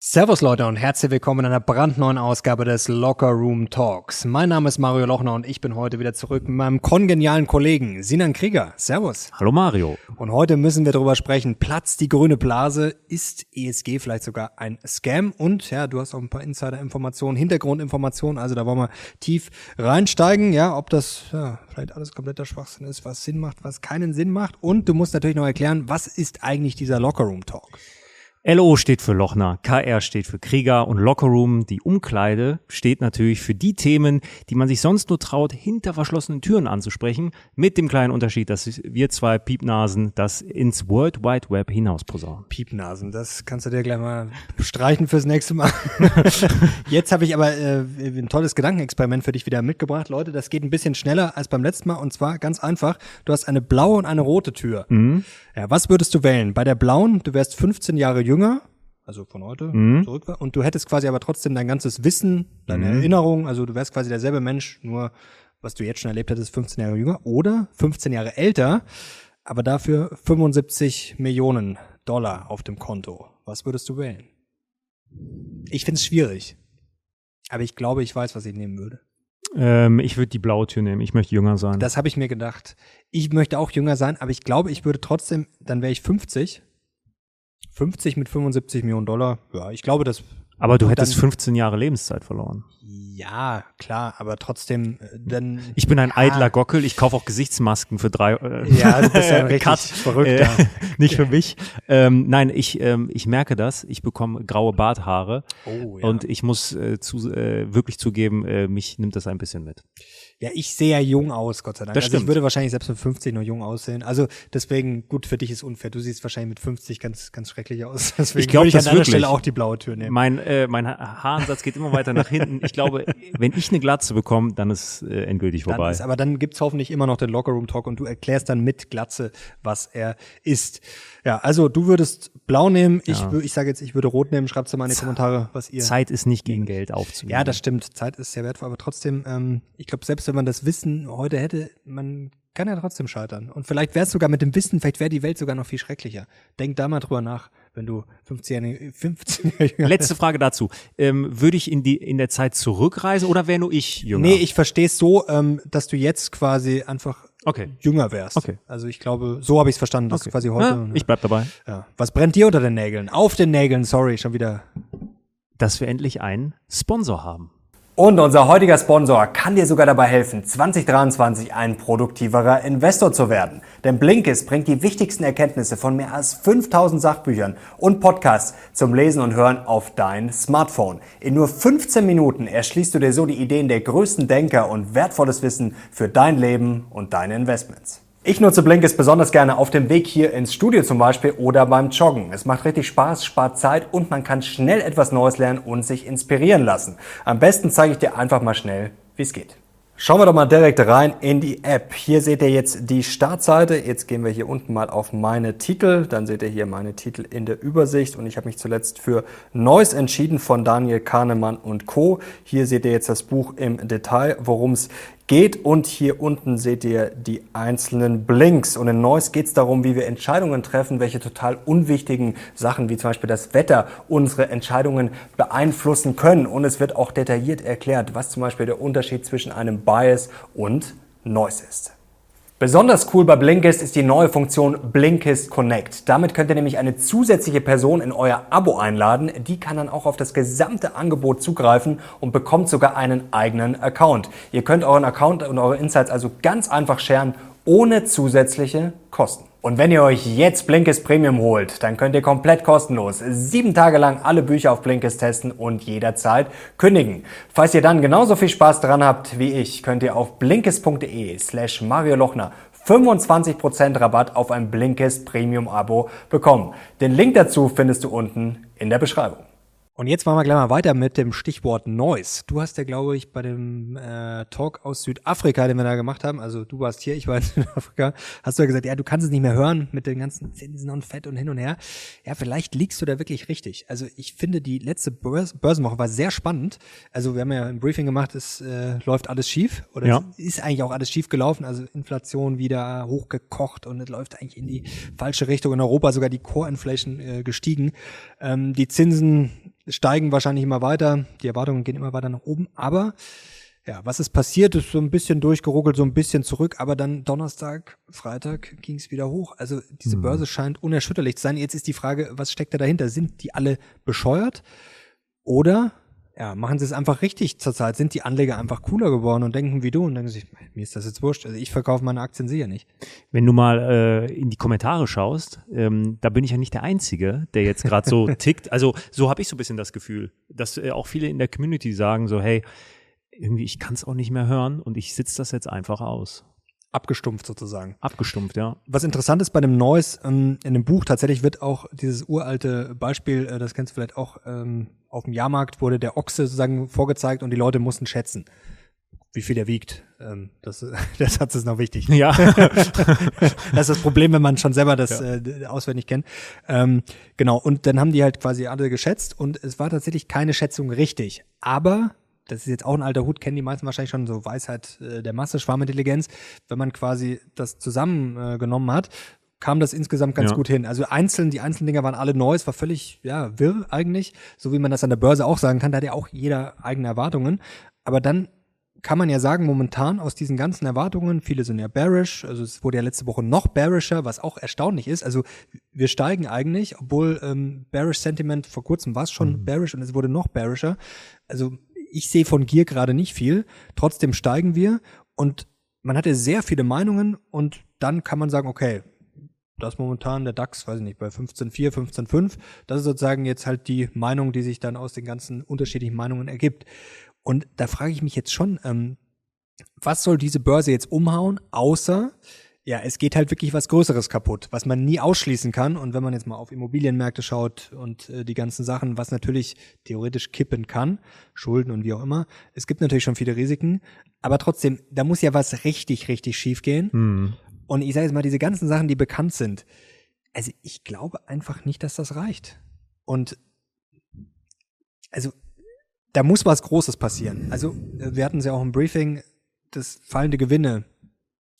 Servus Leute und herzlich willkommen in einer brandneuen Ausgabe des Locker Room Talks. Mein Name ist Mario Lochner und ich bin heute wieder zurück mit meinem kongenialen Kollegen Sinan Krieger. Servus. Hallo Mario. Und heute müssen wir darüber sprechen, Platz die grüne Blase, ist ESG vielleicht sogar ein Scam? Und ja, du hast auch ein paar Insider-Informationen, Hintergrundinformationen, also da wollen wir tief reinsteigen, ja, ob das ja, vielleicht alles kompletter Schwachsinn ist, was Sinn macht, was keinen Sinn macht. Und du musst natürlich noch erklären, was ist eigentlich dieser Locker Room Talk? LO steht für Lochner, KR steht für Krieger und Lockerroom, die Umkleide, steht natürlich für die Themen, die man sich sonst nur traut, hinter verschlossenen Türen anzusprechen, mit dem kleinen Unterschied, dass wir zwei Piepnasen das ins World Wide Web hinaus posaunen. Piepnasen, das kannst du dir gleich mal streichen fürs nächste Mal. Jetzt habe ich aber äh, ein tolles Gedankenexperiment für dich wieder mitgebracht. Leute, das geht ein bisschen schneller als beim letzten Mal und zwar ganz einfach. Du hast eine blaue und eine rote Tür. Mhm. Ja, was würdest du wählen? Bei der blauen, du wärst 15 Jahre jünger jünger, also von heute mhm. zurück war, und du hättest quasi aber trotzdem dein ganzes Wissen, deine mhm. Erinnerung, also du wärst quasi derselbe Mensch, nur was du jetzt schon erlebt hättest, 15 Jahre jünger oder 15 Jahre älter, aber dafür 75 Millionen Dollar auf dem Konto. Was würdest du wählen? Ich finde es schwierig. Aber ich glaube, ich weiß, was ich nehmen würde. Ähm, ich würde die blaue Tür nehmen. Ich möchte jünger sein. Das habe ich mir gedacht. Ich möchte auch jünger sein, aber ich glaube, ich würde trotzdem, dann wäre ich 50 50 mit 75 Millionen Dollar, ja, ich glaube, das. Aber du hättest 15 Jahre Lebenszeit verloren. Ja, klar, aber trotzdem, äh, dann. Ich bin ein ja. eitler Gockel, ich kaufe auch Gesichtsmasken für drei. Äh, ja, du bist ja ein richtig Cut. verrückter. Äh, nicht für mich. Ähm, nein, ich, ähm, ich merke das. Ich bekomme graue Barthaare. Oh, ja. Und ich muss äh, zu, äh, wirklich zugeben, äh, mich nimmt das ein bisschen mit. Ja, ich sehe ja jung aus, Gott sei Dank. Das also stimmt. ich würde wahrscheinlich selbst mit 50 noch jung aussehen. Also deswegen, gut, für dich ist unfair. Du siehst wahrscheinlich mit 50 ganz, ganz schrecklich aus. Deswegen ich glaube, ich an deiner Stelle auch die blaue Tür nehmen. Mein, äh, mein Haaransatz geht immer weiter nach hinten. Ich glaube, wenn ich eine Glatze bekomme, dann ist äh, endgültig vorbei. Dann ist, aber dann gibt's hoffentlich immer noch den Lockerroom Talk und du erklärst dann mit Glatze, was er ist. Ja, also du würdest blau nehmen. Ich, ja. ich sage jetzt, ich würde rot nehmen. Schreibt mal in die Kommentare, was ihr. Zeit ist nicht gegen Geld aufzunehmen. Ja, das stimmt. Zeit ist sehr wertvoll, aber trotzdem, ähm, ich glaube, selbst wenn man das Wissen heute hätte, man kann ja trotzdem scheitern. Und vielleicht wäre es sogar mit dem Wissen, vielleicht wäre die Welt sogar noch viel schrecklicher. Denk da mal drüber nach, wenn du 15 15 Letzte Frage dazu. Ähm, würde ich in die in der Zeit zurückreisen oder wäre nur ich jünger? Nee, ich verstehe es so, ähm, dass du jetzt quasi einfach okay. jünger wärst. Okay. Also ich glaube, so habe ich es verstanden, dass okay. quasi heute. Ja, ich bleib dabei. Ja. Was brennt dir unter den Nägeln? Auf den Nägeln, sorry, schon wieder. Dass wir endlich einen Sponsor haben. Und unser heutiger Sponsor kann dir sogar dabei helfen, 2023 ein produktiverer Investor zu werden. Denn Blinkist bringt die wichtigsten Erkenntnisse von mehr als 5000 Sachbüchern und Podcasts zum Lesen und Hören auf dein Smartphone. In nur 15 Minuten erschließt du dir so die Ideen der größten Denker und wertvolles Wissen für dein Leben und deine Investments. Ich nutze Blinkist besonders gerne auf dem Weg hier ins Studio zum Beispiel oder beim Joggen. Es macht richtig Spaß, spart Zeit und man kann schnell etwas Neues lernen und sich inspirieren lassen. Am besten zeige ich dir einfach mal schnell, wie es geht. Schauen wir doch mal direkt rein in die App. Hier seht ihr jetzt die Startseite. Jetzt gehen wir hier unten mal auf meine Titel. Dann seht ihr hier meine Titel in der Übersicht. Und ich habe mich zuletzt für Neues entschieden von Daniel Kahnemann und Co. Hier seht ihr jetzt das Buch im Detail, worum es geht. Und hier unten seht ihr die einzelnen Blinks. Und in Neues geht es darum, wie wir Entscheidungen treffen, welche total unwichtigen Sachen wie zum Beispiel das Wetter unsere Entscheidungen beeinflussen können. Und es wird auch detailliert erklärt, was zum Beispiel der Unterschied zwischen einem Bias und Noise ist. Besonders cool bei Blinkist ist die neue Funktion Blinkist Connect. Damit könnt ihr nämlich eine zusätzliche Person in euer Abo einladen. Die kann dann auch auf das gesamte Angebot zugreifen und bekommt sogar einen eigenen Account. Ihr könnt euren Account und eure Insights also ganz einfach sharen, ohne zusätzliche Kosten. Und wenn ihr euch jetzt Blinkist Premium holt, dann könnt ihr komplett kostenlos sieben Tage lang alle Bücher auf Blinkist testen und jederzeit kündigen. Falls ihr dann genauso viel Spaß dran habt wie ich, könnt ihr auf blinkist.de slash Mario Lochner 25% Rabatt auf ein Blinkist Premium Abo bekommen. Den Link dazu findest du unten in der Beschreibung. Und jetzt machen wir gleich mal weiter mit dem Stichwort Noise. Du hast ja, glaube ich, bei dem äh, Talk aus Südafrika, den wir da gemacht haben, also du warst hier, ich war in Südafrika, hast du ja gesagt, ja, du kannst es nicht mehr hören mit den ganzen Zinsen und Fett und hin und her. Ja, vielleicht liegst du da wirklich richtig. Also ich finde, die letzte Börs Börsenwoche war sehr spannend. Also wir haben ja ein Briefing gemacht, es äh, läuft alles schief oder ja. ist eigentlich auch alles schief gelaufen. Also Inflation wieder hochgekocht und es läuft eigentlich in die falsche Richtung. In Europa sogar die Core-Inflation äh, gestiegen. Ähm, die Zinsen steigen wahrscheinlich immer weiter. Die Erwartungen gehen immer weiter nach oben. Aber ja, was ist passiert? Ist so ein bisschen durchgeruckelt, so ein bisschen zurück, aber dann Donnerstag, Freitag ging es wieder hoch. Also diese Mhm. Börse scheint unerschütterlich zu sein. Jetzt ist die Frage, was steckt da dahinter? Sind die alle bescheuert? Oder ja, machen sie es einfach richtig zurzeit? Sind die Anleger einfach cooler geworden und denken wie du und denken sich, mir ist das jetzt wurscht. Also ich verkaufe meine Aktien sicher nicht. Wenn du mal äh, in die Kommentare schaust, ähm, da bin ich ja nicht der Einzige, der jetzt gerade so tickt. Also so habe ich so ein bisschen das Gefühl, dass äh, auch viele in der Community sagen so, hey, irgendwie ich kann es auch nicht mehr hören und ich sitze das jetzt einfach aus. Abgestumpft sozusagen. Abgestumpft, ja. Was interessant ist bei dem Noise, ähm, in dem Buch tatsächlich wird auch dieses uralte Beispiel, äh, das kennst du vielleicht auch, ähm, auf dem Jahrmarkt wurde der Ochse sozusagen vorgezeigt und die Leute mussten schätzen, wie viel er wiegt. Ähm, das, der Satz ist noch wichtig. Ja. Das ist das Problem, wenn man schon selber das äh, auswendig kennt. Ähm, genau, und dann haben die halt quasi alle geschätzt und es war tatsächlich keine Schätzung richtig. Aber, das ist jetzt auch ein alter Hut, kennen die meisten wahrscheinlich schon, so Weisheit äh, der Masse, Schwarmintelligenz, wenn man quasi das zusammengenommen äh, hat, kam das insgesamt ganz Ja. gut hin. Also einzeln, die einzelnen Dinger waren alle neu, es war völlig, ja, wirr eigentlich, so wie man das an der Börse auch sagen kann, da hat ja auch jeder eigene Erwartungen. Aber dann kann man ja sagen, momentan aus diesen ganzen Erwartungen, viele sind ja bearish, also es wurde ja letzte Woche noch bearisher, was auch erstaunlich ist. Also wir steigen eigentlich, obwohl ähm, bearish Sentiment vor kurzem war es schon bearish und es wurde noch bearisher. Also ich sehe von Gier gerade nicht viel, trotzdem steigen wir und man hatte sehr viele Meinungen und dann kann man sagen, okay, das momentan der DAX, weiß ich nicht, bei 15,4, 15,5. Das ist sozusagen jetzt halt die Meinung, die sich dann aus den ganzen unterschiedlichen Meinungen ergibt. Und da frage ich mich jetzt schon, ähm, was soll diese Börse jetzt umhauen, außer, ja, es geht halt wirklich was Größeres kaputt, was man nie ausschließen kann. Und wenn man jetzt mal auf Immobilienmärkte schaut und äh, die ganzen Sachen, was natürlich theoretisch kippen kann, Schulden und wie auch immer, es gibt natürlich schon viele Risiken, aber trotzdem, da muss ja was richtig, richtig schief gehen. Hm. Und ich sage jetzt mal, diese ganzen Sachen, die bekannt sind, also ich glaube einfach nicht, dass das reicht. Und also da muss was Großes passieren. Also äh, wir hatten es ja auch im Briefing, das fallende Gewinne,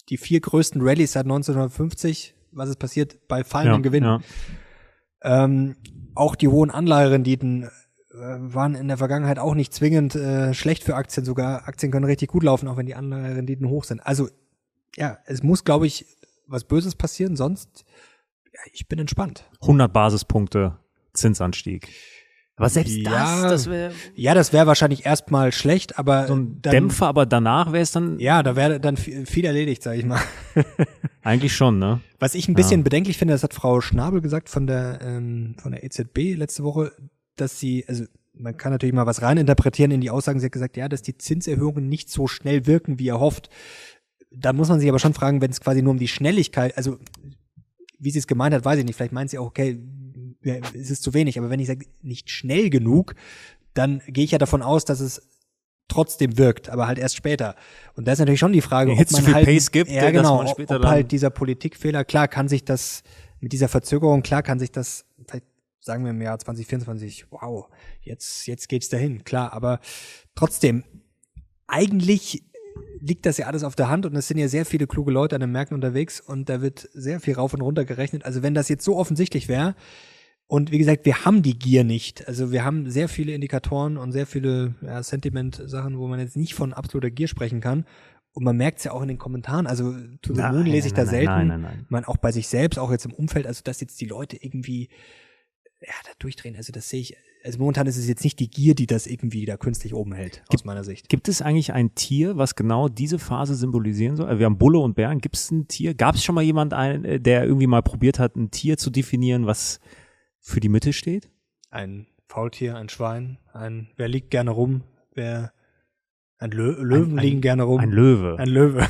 die vier größten Rallyes seit 1950, was ist passiert bei fallenden ja, Gewinnen. Ja. Ähm, auch die hohen Anleiherenditen äh, waren in der Vergangenheit auch nicht zwingend äh, schlecht für Aktien. Sogar Aktien können richtig gut laufen, auch wenn die Anleiherenditen hoch sind. Also ja, es muss, glaube ich, was Böses passieren, sonst ja, ich bin entspannt. 100 Basispunkte Zinsanstieg. Aber selbst Ja. das, das wäre Ja, das wäre wahrscheinlich erstmal schlecht, aber so ein dann, Dämpfer, aber danach wäre es dann Ja, da wäre dann viel erledigt, sage ich mal. eigentlich schon, ne? Was ich ein bisschen bedenklich finde, das hat Frau Schnabel gesagt von der ähm, von der EZB letzte Woche, dass sie, also man kann natürlich mal was reininterpretieren in die Aussagen. Sie hat gesagt, ja, dass die Zinserhöhungen nicht so schnell wirken, wie erhofft. Da muss man sich aber schon fragen, wenn es quasi nur um die Schnelligkeit, also wie sie es gemeint hat, weiß ich nicht. Vielleicht meint sie auch, okay, ja, es ist zu wenig. Aber wenn ich sage, nicht schnell genug, dann gehe ich ja davon aus, dass es trotzdem wirkt, aber halt erst später. Und da ist natürlich schon die Frage, Wenn ob es man halt, Pace gibt, ja genau, ob halt dieser Politikfehler, klar kann sich das mit dieser Verzögerung, klar kann sich das, vielleicht sagen wir im Jahr 2024, wow, jetzt, jetzt geht's dahin, klar, aber trotzdem, eigentlich liegt das ja alles auf der Hand und es sind ja sehr viele kluge Leute an den Märkten unterwegs und da wird sehr viel rauf und runter gerechnet. Also wenn das jetzt so offensichtlich wäre, und wie gesagt, wir haben die Gier nicht. Also wir haben sehr viele Indikatoren und sehr viele ja, Sentiment-Sachen, wo man jetzt nicht von absoluter Gier sprechen kann. Und man merkt es ja auch in den Kommentaren. Also to the moon lese ich da nein, selten. nein, nein, nein. Man auch bei sich selbst, auch jetzt im Umfeld, also dass jetzt die Leute irgendwie ja, da durchdrehen. Also das sehe ich. Also momentan ist es jetzt nicht die Gier, die das irgendwie da künstlich oben hält, aus meiner Sicht. Gibt es eigentlich ein Tier, was genau diese Phase symbolisieren soll? Also Wir haben Bulle und Bären. Gibt es ein Tier? Gab es schon mal jemand, ein, äh, der irgendwie mal probiert hat, ein Tier zu definieren, was für die Mitte steht? Ein Faultier, ein Schwein, ein wer liegt gerne rum, wer ein Lö Löwen ein- liegen gerne rum. Ein Löwe. Ein Löwe.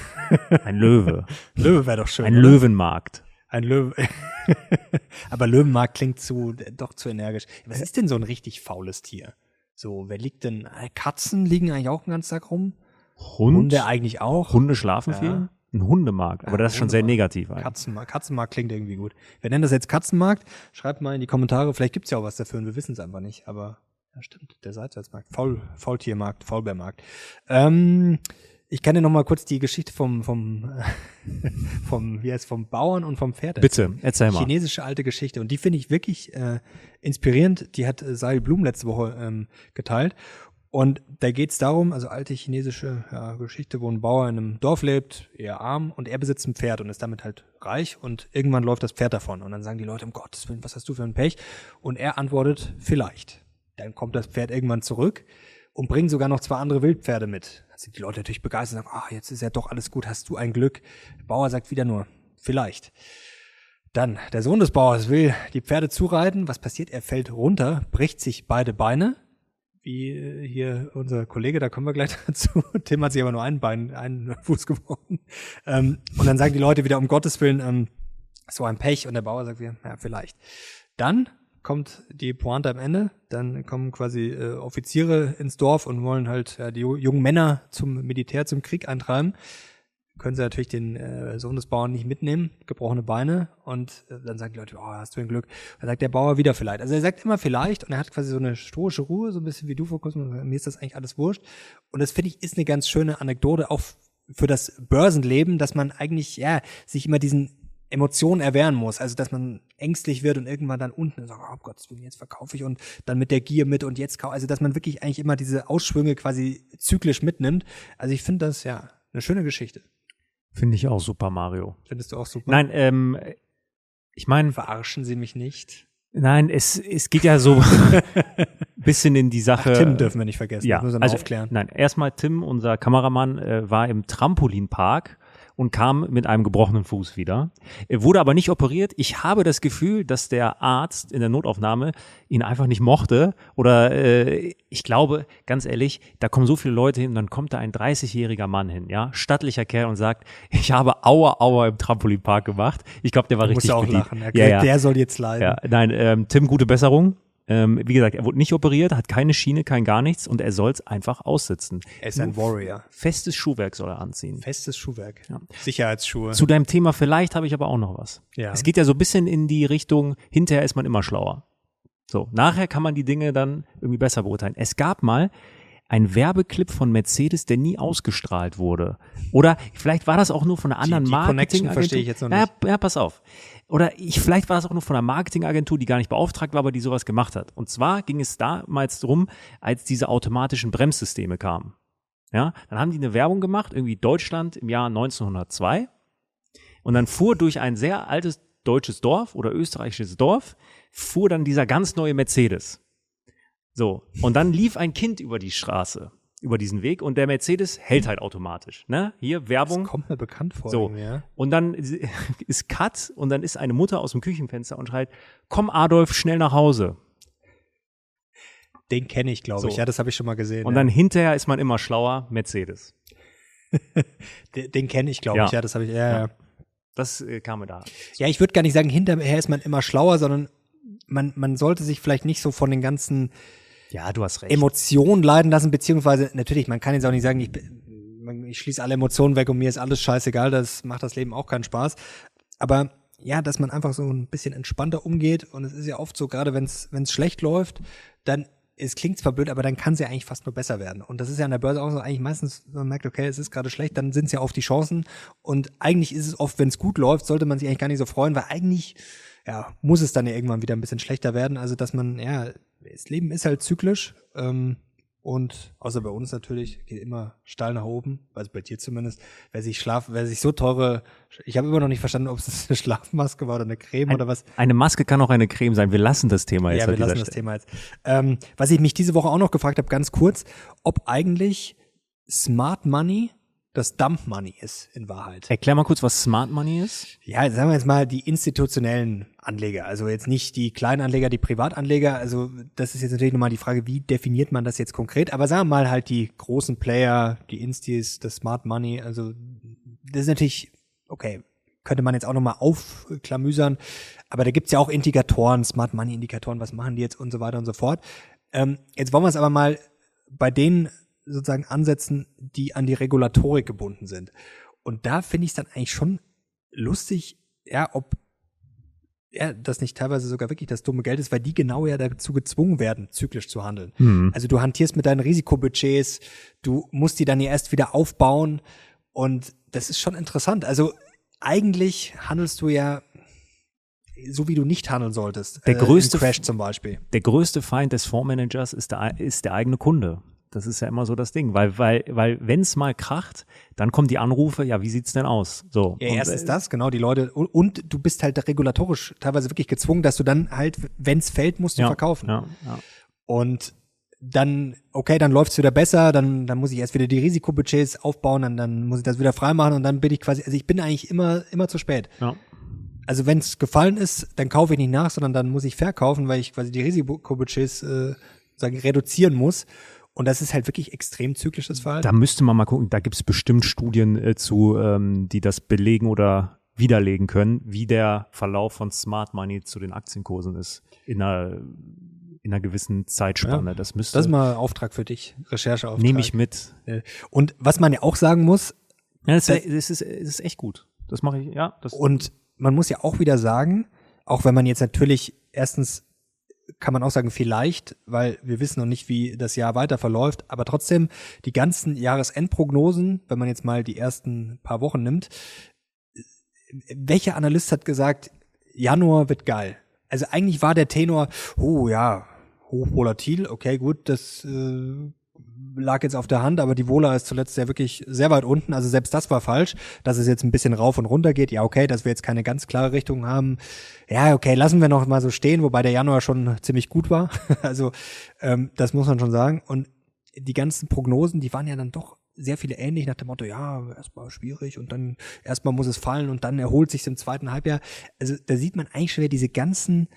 Ein Löwe. Löwe wäre doch schön. Ein oder? Löwenmarkt. Ein Löwe. Aber Löwenmarkt klingt zu, doch zu energisch. Was ist denn so ein richtig faules Tier? So, wer liegt denn? äh, Katzen liegen eigentlich auch den ganzen Tag rum. Hund. Hunde eigentlich auch. Hunde schlafen Ja. viel. Ein Hundemarkt. Aber das ist schon sehr negativ eigentlich. Katzenmarkt. Katzenmarkt klingt irgendwie gut. Wir nennen das jetzt Katzenmarkt. Schreibt mal in die Kommentare. Vielleicht gibt's ja auch was dafür und wir wissen es einfach nicht. Aber ja, stimmt. Der Seitwärtsmarkt. Faul, Faultiermarkt, Faulbärmarkt. Ähm, Ich kann dir noch mal kurz die Geschichte vom vom vom wie heißt vom Bauern und vom Pferd. Bitte, erzähl mal. Chinesische alte Geschichte und die finde ich wirklich äh, inspirierend. Die hat äh, Sahil Blum letzte Woche ähm, geteilt und da geht es darum, also alte chinesische ja, Geschichte, wo ein Bauer in einem Dorf lebt, eher arm, und er besitzt ein Pferd und ist damit halt reich und irgendwann läuft das Pferd davon. Und dann sagen die Leute, um Gottes Willen, was hast du für ein Pech? Und er antwortet, vielleicht. Dann kommt das Pferd irgendwann zurück und bringt sogar noch zwei andere Wildpferde mit. Da sind die Leute natürlich begeistert und sagen, ah, jetzt ist ja doch alles gut, hast du ein Glück. Der Bauer sagt wieder nur, vielleicht. Dann, der Sohn des Bauers will die Pferde zureiten. Was passiert? Er fällt runter, bricht sich beide Beine wie äh, hier unser Kollege, da kommen wir gleich dazu. Tim hat sich aber nur ein Bein, einen Fuß gebrochen. Ähm, und dann sagen die Leute wieder, um Gottes Willen, ähm, so ein Pech. Und der Bauer sagt wieder, ja, vielleicht. Dann kommt die Pointe am Ende. Dann kommen quasi äh, Offiziere ins Dorf und wollen halt ja, die jungen Männer zum Militär, zum Krieg eintreiben können sie natürlich den äh, Sohn des Bauern nicht mitnehmen, gebrochene Beine und äh, dann sagen die Leute, oh, hast du ein Glück. Dann sagt der Bauer wieder vielleicht. Also er sagt immer vielleicht und er hat quasi so eine stoische Ruhe, so ein bisschen wie du vor kurzem, mir ist das eigentlich alles wurscht. Und das finde ich ist eine ganz schöne Anekdote auch für das Börsenleben, dass man eigentlich ja sich immer diesen Emotionen erwehren muss, also dass man ängstlich wird und irgendwann dann unten sagt, oh Gott, jetzt verkaufe ich und dann mit der Gier mit und jetzt kaufe, also dass man wirklich eigentlich immer diese Ausschwünge quasi zyklisch mitnimmt. Also ich finde das ja eine schöne Geschichte. Finde ich auch Super Mario. Findest du auch super? Nein, ähm, ich meine. Verarschen Sie mich nicht. Nein, es, es geht ja so bisschen in die Sache. Ach, Tim dürfen wir nicht vergessen. Ja, also, aufklären. Nein, erstmal Tim, unser Kameramann, äh, war im Trampolinpark und kam mit einem gebrochenen Fuß wieder. Er wurde aber nicht operiert. Ich habe das Gefühl, dass der Arzt in der Notaufnahme ihn einfach nicht mochte. Oder äh, ich glaube, ganz ehrlich, da kommen so viele Leute hin, dann kommt da ein 30-jähriger Mann hin, ja, stattlicher Kerl und sagt, ich habe Aua Aua im Trampolinpark gemacht. Ich glaube, der war du richtig auch beliebt. lachen. Ja, ja. Der soll jetzt leiden. Ja, nein, ähm, Tim, gute Besserung. Ähm, wie gesagt, er wurde nicht operiert, hat keine Schiene, kein gar nichts und er soll es einfach aussitzen. Er ist ein Warrior. Festes Schuhwerk soll er anziehen. Festes Schuhwerk. Ja. Sicherheitsschuhe. Zu deinem Thema vielleicht habe ich aber auch noch was. Ja. Es geht ja so ein bisschen in die Richtung, hinterher ist man immer schlauer. So, nachher kann man die Dinge dann irgendwie besser beurteilen. Es gab mal ein Werbeclip von Mercedes, der nie ausgestrahlt wurde. Oder vielleicht war das auch nur von einer anderen die, die Marketing verstehe ich jetzt noch nicht. Ja, ja, pass auf. Oder ich, vielleicht war das auch nur von einer Marketingagentur, die gar nicht beauftragt war, aber die sowas gemacht hat. Und zwar ging es damals drum, als diese automatischen Bremssysteme kamen. Ja, dann haben die eine Werbung gemacht, irgendwie Deutschland im Jahr 1902. Und dann fuhr durch ein sehr altes deutsches Dorf oder österreichisches Dorf, fuhr dann dieser ganz neue Mercedes. So, und dann lief ein Kind über die Straße, über diesen Weg und der Mercedes hält halt automatisch. Ne? Hier Werbung. Das kommt mir bekannt vor. So, ja. und dann ist Cut und dann ist eine Mutter aus dem Küchenfenster und schreit, komm Adolf, schnell nach Hause. Den kenne ich, glaube so. ich. Ja, das habe ich schon mal gesehen. Und ja. dann hinterher ist man immer schlauer, Mercedes. den, den kenne ich, glaube ja. ich. Ja, das habe ich. Ja, ja. Das äh, kam mir da. Ja, ich würde gar nicht sagen, hinterher ist man immer schlauer, sondern man, man sollte sich vielleicht nicht so von den ganzen ja, du hast recht. Emotionen leiden lassen, beziehungsweise natürlich, man kann jetzt auch nicht sagen, ich, ich schließe alle Emotionen weg und mir ist alles scheißegal, das macht das Leben auch keinen Spaß. Aber ja, dass man einfach so ein bisschen entspannter umgeht und es ist ja oft so, gerade wenn es schlecht läuft, dann es klingt zwar blöd, aber dann kann es ja eigentlich fast nur besser werden. Und das ist ja an der Börse auch so, eigentlich meistens, man merkt, okay, es ist gerade schlecht, dann sind es ja oft die Chancen. Und eigentlich ist es oft, wenn es gut läuft, sollte man sich eigentlich gar nicht so freuen, weil eigentlich, ja, muss es dann ja irgendwann wieder ein bisschen schlechter werden. Also, dass man, ja, das Leben ist halt zyklisch. Ähm, und außer bei uns natürlich geht immer steil nach oben, also bei dir zumindest. Wer sich schlaf, wer sich so teure, ich habe immer noch nicht verstanden, ob es eine Schlafmaske war oder eine Creme Ein, oder was. Eine Maske kann auch eine Creme sein. Wir lassen das Thema jetzt. Ja, wir lassen das Stelle. Thema jetzt. Ähm, was ich mich diese Woche auch noch gefragt habe, ganz kurz, ob eigentlich Smart Money das Dump Money ist in Wahrheit. Erklär mal kurz, was Smart Money ist. Ja, sagen wir jetzt mal die institutionellen Anleger, also jetzt nicht die Kleinanleger, die Privatanleger. Also das ist jetzt natürlich nochmal die Frage, wie definiert man das jetzt konkret? Aber sagen wir mal halt die großen Player, die Instis, das Smart Money. Also das ist natürlich okay. Könnte man jetzt auch nochmal aufklamüsern. Aber da gibt's ja auch Indikatoren, Smart Money Indikatoren, was machen die jetzt und so weiter und so fort. Ähm, jetzt wollen wir es aber mal bei denen sozusagen Ansätzen, die an die Regulatorik gebunden sind. Und da finde ich es dann eigentlich schon lustig, ja, ob ja, das nicht teilweise sogar wirklich das dumme Geld ist, weil die genau ja dazu gezwungen werden, zyklisch zu handeln. Mhm. Also du hantierst mit deinen Risikobudgets, du musst die dann ja erst wieder aufbauen und das ist schon interessant. Also eigentlich handelst du ja so wie du nicht handeln solltest. Der äh, größte Crash zum Beispiel. Der größte Feind des Fondsmanagers ist der, ist der eigene Kunde. Das ist ja immer so das Ding, weil weil weil wenn es mal kracht, dann kommen die Anrufe, ja, wie sieht's denn aus? So. Ja, erstens äh, das, genau, die Leute und, und, du bist halt regulatorisch teilweise wirklich gezwungen, dass du dann halt, wenn's fällt, musst du ja, verkaufen. Ja, ja. Und dann, okay, dann läuft's wieder besser, dann, dann muss ich erst wieder die Risikobudgets aufbauen, dann, dann muss ich das wieder freimachen und dann bin ich quasi, also ich bin eigentlich immer, immer zu spät. Ja. Also wenn es gefallen ist, dann kaufe ich nicht nach, sondern dann muss ich verkaufen, weil ich quasi die Risikobudgets äh, sagen, reduzieren muss. Und das ist halt wirklich extrem zyklisches Verhalten. Da müsste man mal gucken, da gibt es bestimmt Studien äh, zu, ähm, die das belegen oder widerlegen können, wie der Verlauf von Smart Money zu den Aktienkursen ist in einer, in einer gewissen Zeitspanne. Ja, das müsste. Das ist mal Auftrag für dich, Rechercheauftrag. Nehme ich mit. Und was man ja auch sagen muss. Ja, das, das, das, ist, das ist echt gut. Das mache ich, ja. Und man muss ja auch wieder sagen, auch wenn man jetzt natürlich erstens kann man auch sagen, vielleicht, weil wir wissen noch nicht, wie das Jahr weiter verläuft, aber trotzdem die ganzen Jahresendprognosen, wenn man jetzt mal die ersten paar Wochen nimmt, welcher Analyst hat gesagt, Januar wird geil? Also eigentlich war der Tenor, oh ja, hochvolatil, okay, gut, das äh, lag jetzt auf der Hand, aber die Vola ist zuletzt ja wirklich sehr weit unten. Also selbst das war falsch, dass es jetzt ein bisschen rauf und runter geht. Ja, okay, dass wir jetzt keine ganz klare Richtung haben. Ja, okay, lassen wir noch mal so stehen, wobei der Januar schon ziemlich gut war. also ähm, das muss man schon sagen. Und die ganzen Prognosen, die waren ja dann doch sehr viele ähnlich nach dem Motto, ja, erstmal schwierig und dann erstmal muss es fallen und dann erholt sich im zweiten Halbjahr. Also da sieht man eigentlich schon wieder diese ganzen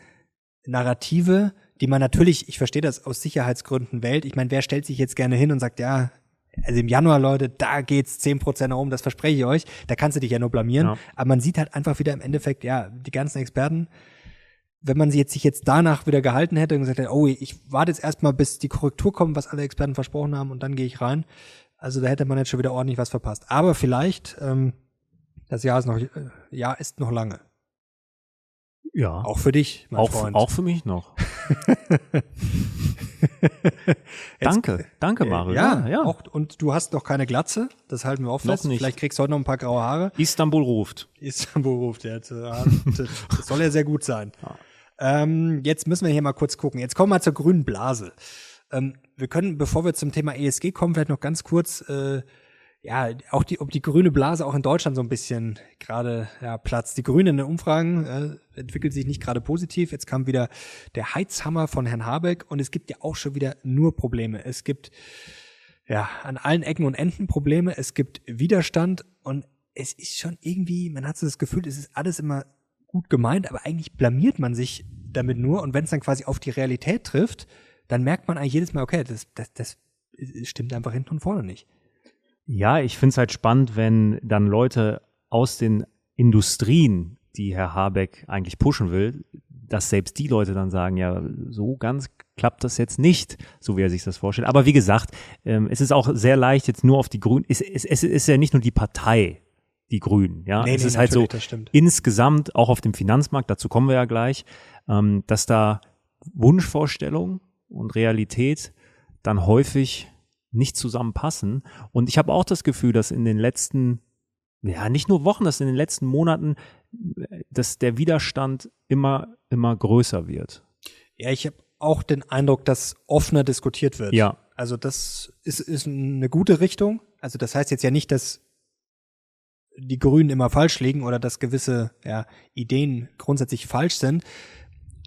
Narrative, die man natürlich, ich verstehe das aus Sicherheitsgründen wählt. Ich meine, wer stellt sich jetzt gerne hin und sagt, ja, also im Januar, Leute, da geht's zehn Prozent nach oben, das verspreche ich euch. Da kannst du dich ja nur blamieren. Ja. Aber man sieht halt einfach wieder im Endeffekt, ja, die ganzen Experten, wenn man sie jetzt sich jetzt danach wieder gehalten hätte und gesagt hätte, oh, ich warte jetzt erstmal, bis die Korrektur kommt, was alle Experten versprochen haben, und dann gehe ich rein. Also da hätte man jetzt schon wieder ordentlich was verpasst. Aber vielleicht, ähm, das Jahr ist noch, äh, Jahr ist noch lange. Ja. Auch für dich, mein auch, Freund. Auch für mich noch. danke, danke, Mario. Ja, ja. Auch, und du hast noch keine Glatze, das halten wir auch fest. Nicht. Vielleicht kriegst du heute noch ein paar graue Haare. Istanbul ruft. Istanbul ruft, ja. Das soll ja sehr gut sein. Ja. Ähm, jetzt müssen wir hier mal kurz gucken. Jetzt kommen wir zur grünen Blase. Ähm, wir können, bevor wir zum Thema ESG kommen, vielleicht noch ganz kurz äh, ja, auch die, ob die grüne Blase auch in Deutschland so ein bisschen gerade ja, Platz. Die Grünen in den Umfragen äh, entwickelt sich nicht gerade positiv. Jetzt kam wieder der Heizhammer von Herrn Habeck und es gibt ja auch schon wieder nur Probleme. Es gibt ja an allen Ecken und Enden Probleme. Es gibt Widerstand und es ist schon irgendwie, man hat so das Gefühl, es ist alles immer gut gemeint, aber eigentlich blamiert man sich damit nur und wenn es dann quasi auf die Realität trifft, dann merkt man eigentlich jedes Mal, okay, das, das, das stimmt einfach hinten und vorne nicht. Ja, ich finde es halt spannend, wenn dann Leute aus den Industrien, die Herr Habeck eigentlich pushen will, dass selbst die Leute dann sagen, ja, so ganz klappt das jetzt nicht, so wie er sich das vorstellt. Aber wie gesagt, ähm, es ist auch sehr leicht, jetzt nur auf die Grünen, es, es, es ist ja nicht nur die Partei, die Grünen, ja. Nee, es nee, ist halt so insgesamt, auch auf dem Finanzmarkt, dazu kommen wir ja gleich, ähm, dass da Wunschvorstellung und Realität dann häufig nicht zusammenpassen. Und ich habe auch das Gefühl, dass in den letzten, ja, nicht nur Wochen, dass in den letzten Monaten, dass der Widerstand immer, immer größer wird. Ja, ich habe auch den Eindruck, dass offener diskutiert wird. Ja. Also das ist, ist eine gute Richtung. Also das heißt jetzt ja nicht, dass die Grünen immer falsch liegen oder dass gewisse ja, Ideen grundsätzlich falsch sind.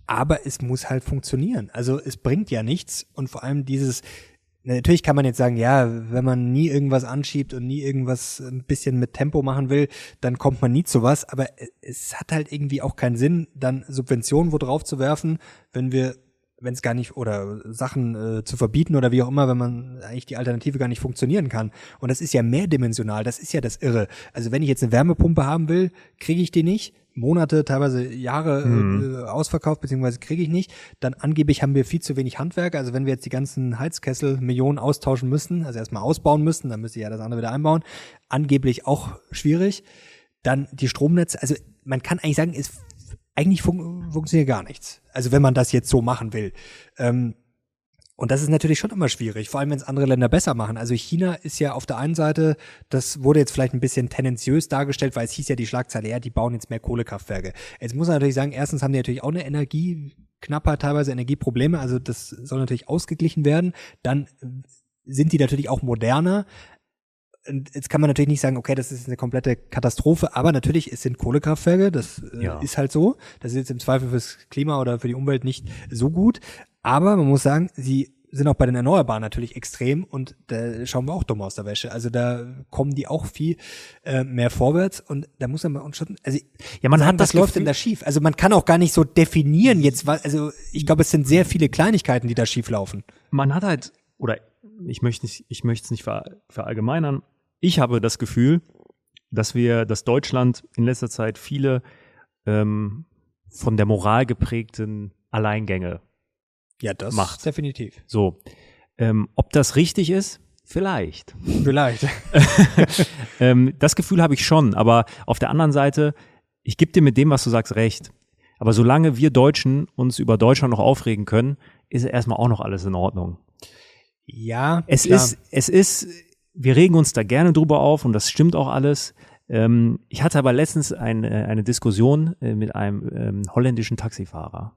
Aber es muss halt funktionieren. Also es bringt ja nichts und vor allem dieses, Natürlich kann man jetzt sagen, ja, wenn man nie irgendwas anschiebt und nie irgendwas ein bisschen mit Tempo machen will, dann kommt man nie zu was. Aber es hat halt irgendwie auch keinen Sinn, dann Subventionen wo drauf zu werfen, wenn wir, wenn es gar nicht, oder Sachen äh, zu verbieten oder wie auch immer, wenn man eigentlich die Alternative gar nicht funktionieren kann. Und das ist ja mehrdimensional, das ist ja das Irre. Also wenn ich jetzt eine Wärmepumpe haben will, kriege ich die nicht Monate, teilweise Jahre mhm. äh, ausverkauft, beziehungsweise kriege ich nicht. Dann angeblich haben wir viel zu wenig Handwerker. Also wenn wir jetzt die ganzen Heizkessel Millionen austauschen müssen, also erstmal ausbauen müssen, dann müsste ich ja das andere wieder einbauen. Angeblich auch schwierig. Dann die Stromnetze, also man kann eigentlich sagen, es eigentlich fun funktioniert gar nichts. Also wenn man das jetzt so machen will. Ähm, und das ist natürlich schon immer schwierig, vor allem wenn es andere Länder besser machen. Also China ist ja auf der einen Seite, das wurde jetzt vielleicht ein bisschen tendenziös dargestellt, weil es hieß ja die Schlagzeile, ja, die bauen jetzt mehr Kohlekraftwerke. Jetzt muss man natürlich sagen, erstens haben die natürlich auch eine Energieknappheit, teilweise Energieprobleme, also das soll natürlich ausgeglichen werden. Dann sind die natürlich auch moderner. Und jetzt kann man natürlich nicht sagen, okay, das ist eine komplette Katastrophe, aber natürlich, es sind Kohlekraftwerke, das äh, Ja. ist halt so. Das ist jetzt im Zweifel fürs Klima oder für die Umwelt nicht so gut. Aber man muss sagen, sie sind auch bei den Erneuerbaren natürlich extrem und da schauen wir auch dumm aus der Wäsche. Also da kommen die auch viel äh, mehr vorwärts und da muss man uns schon, also Ja, man sagen, hat das was läuft denn da schief? Also man kann auch gar nicht so definieren jetzt, was, also ich glaube, es sind sehr viele Kleinigkeiten, die da schief laufen. man hat halt, oder ich möchte nicht, ich möchte es nicht ver, verallgemeinern. Ich habe das Gefühl, dass wir, dass Deutschland in letzter Zeit viele ähm, von der Moral geprägten Alleingänge Ja, das Macht. definitiv. So, ähm, ob das richtig ist, vielleicht. Vielleicht. Ähm, das Gefühl habe ich schon, aber auf der anderen Seite, ich gebe dir mit dem, was du sagst, recht. Aber solange wir Deutschen uns über Deutschland noch aufregen können, ist erstmal auch noch alles in Ordnung. Ja, Es klar. ist, es ist, wir regen uns da gerne drüber auf und das stimmt auch alles. Ähm, ich hatte aber letztens ein, äh, eine Diskussion äh, mit einem ähm, holländischen Taxifahrer.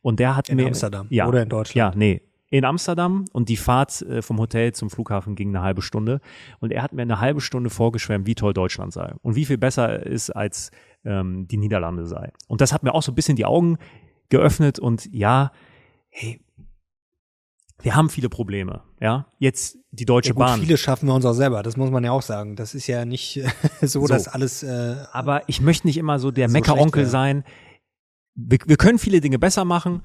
Und der hat in mir. Amsterdam ja, oder in Deutschland. Ja, nee. In Amsterdam und die Fahrt äh, vom Hotel zum Flughafen ging eine halbe Stunde. Und er hat mir eine halbe Stunde vorgeschwärmt, wie toll Deutschland sei und wie viel besser es als ähm, die Niederlande sei. Und das hat mir auch so ein bisschen die Augen geöffnet und ja, hey, wir haben viele Probleme, ja. Jetzt die Deutsche Ja, gut, Bahn. viele schaffen wir uns auch selber, das muss man ja auch sagen. Das ist ja nicht so, So. dass alles äh, Aber ich möchte nicht immer so der So Meckeronkel sein. Wir, wir können viele Dinge besser machen.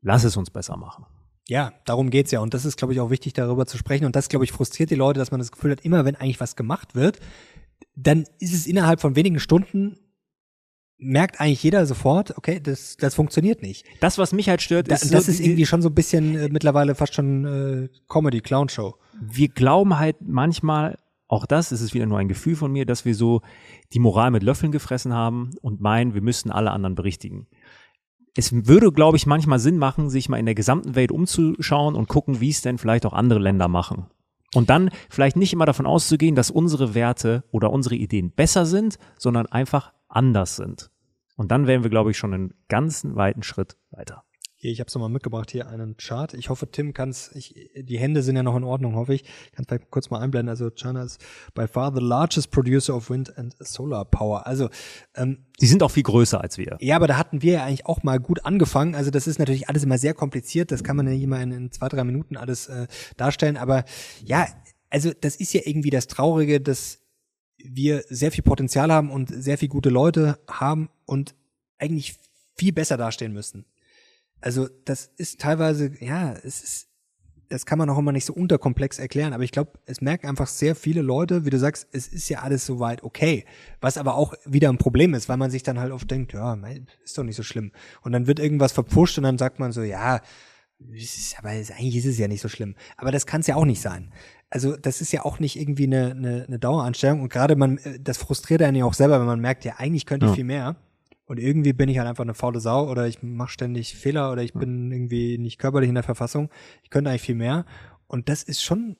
Lass es uns besser machen. Ja, darum geht's ja. Und das ist, glaube ich, auch wichtig, darüber zu sprechen. Und das, glaube ich, frustriert die Leute, dass man das Gefühl hat, immer wenn eigentlich was gemacht wird, dann ist es innerhalb von wenigen Stunden, merkt eigentlich jeder sofort, okay, das, das funktioniert nicht. Das, was mich halt stört, Da, ist, das so ist irgendwie schon so ein bisschen äh, mittlerweile fast schon äh, Comedy, Clown-Show. wir glauben halt manchmal, auch das ist es wieder nur ein Gefühl von mir, dass wir so die Moral mit Löffeln gefressen haben und meinen, wir müssten alle anderen berichtigen. Es würde, glaube ich, manchmal Sinn machen, sich mal in der gesamten Welt umzuschauen und gucken, wie es denn vielleicht auch andere Länder machen. Und dann vielleicht nicht immer davon auszugehen, dass unsere Werte oder unsere Ideen besser sind, sondern einfach anders sind. Und dann wären wir, glaube ich, schon einen ganzen weiten Schritt weiter. Hier, ich habe mal mitgebracht, hier einen Chart. Ich hoffe, Tim kann's, ich, die Hände sind ja noch in Ordnung, hoffe ich. Kann vielleicht kurz mal einblenden. Also China ist by far the largest producer of wind and solar power. Also ähm, Die sind auch viel größer als wir. Ja, aber da hatten wir ja eigentlich auch mal gut angefangen. Also das ist natürlich alles immer sehr kompliziert. Das kann man ja nicht immer in, in zwei, drei Minuten alles äh, darstellen. Aber ja, also das ist ja irgendwie das Traurige, dass wir sehr viel Potenzial haben und sehr viel gute Leute haben und eigentlich viel besser dastehen müssen. Also das ist teilweise, ja, es ist, das kann man auch immer nicht so unterkomplex erklären, aber ich glaube, es merken einfach sehr viele Leute, wie du sagst, es ist ja alles soweit okay, was aber auch wieder ein Problem ist, weil man sich dann halt oft denkt, ja, ist doch nicht so schlimm. Und dann wird irgendwas verpfuscht und dann sagt man so, ja, aber eigentlich ist es ja nicht so schlimm. Aber das kann es ja auch nicht sein. Also das ist ja auch nicht irgendwie eine, eine, eine Daueranstellung und gerade man, äh, das frustriert einen ja auch selber, wenn man merkt, ja, eigentlich könnte ich Ja. viel mehr. Und irgendwie bin ich halt einfach eine faule Sau oder ich mache ständig Fehler oder ich bin irgendwie nicht körperlich in der Verfassung. Ich könnte eigentlich viel mehr. Und das ist schon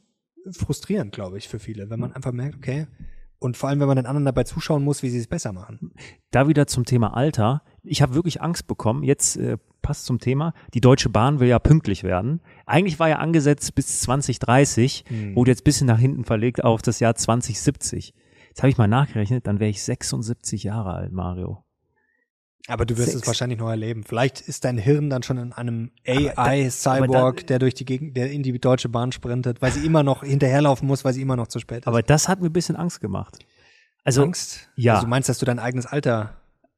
frustrierend, glaube ich, für viele, wenn man einfach merkt, okay, und vor allem, wenn man den anderen dabei zuschauen muss, wie sie es besser machen. da wieder zum Thema Alter. Ich habe wirklich Angst bekommen. Jetzt äh, passt zum Thema. Die Deutsche Bahn will ja pünktlich werden. Eigentlich war ja angesetzt bis 2030, wurde jetzt ein bisschen nach hinten verlegt auf das Jahr 2070. Jetzt habe ich mal nachgerechnet, dann wäre ich 76 Jahre alt, Mario. Aber du wirst Sechs. es wahrscheinlich noch erleben. Vielleicht ist dein Hirn dann schon in einem AI-Cyborg, der durch die Gegend, der in die Deutsche Bahn sprintet, weil sie immer noch hinterherlaufen muss, weil sie immer noch zu spät ist. Aber das hat mir ein bisschen Angst gemacht. Also, Angst? ja. Also du meinst, dass du dein eigenes Alter,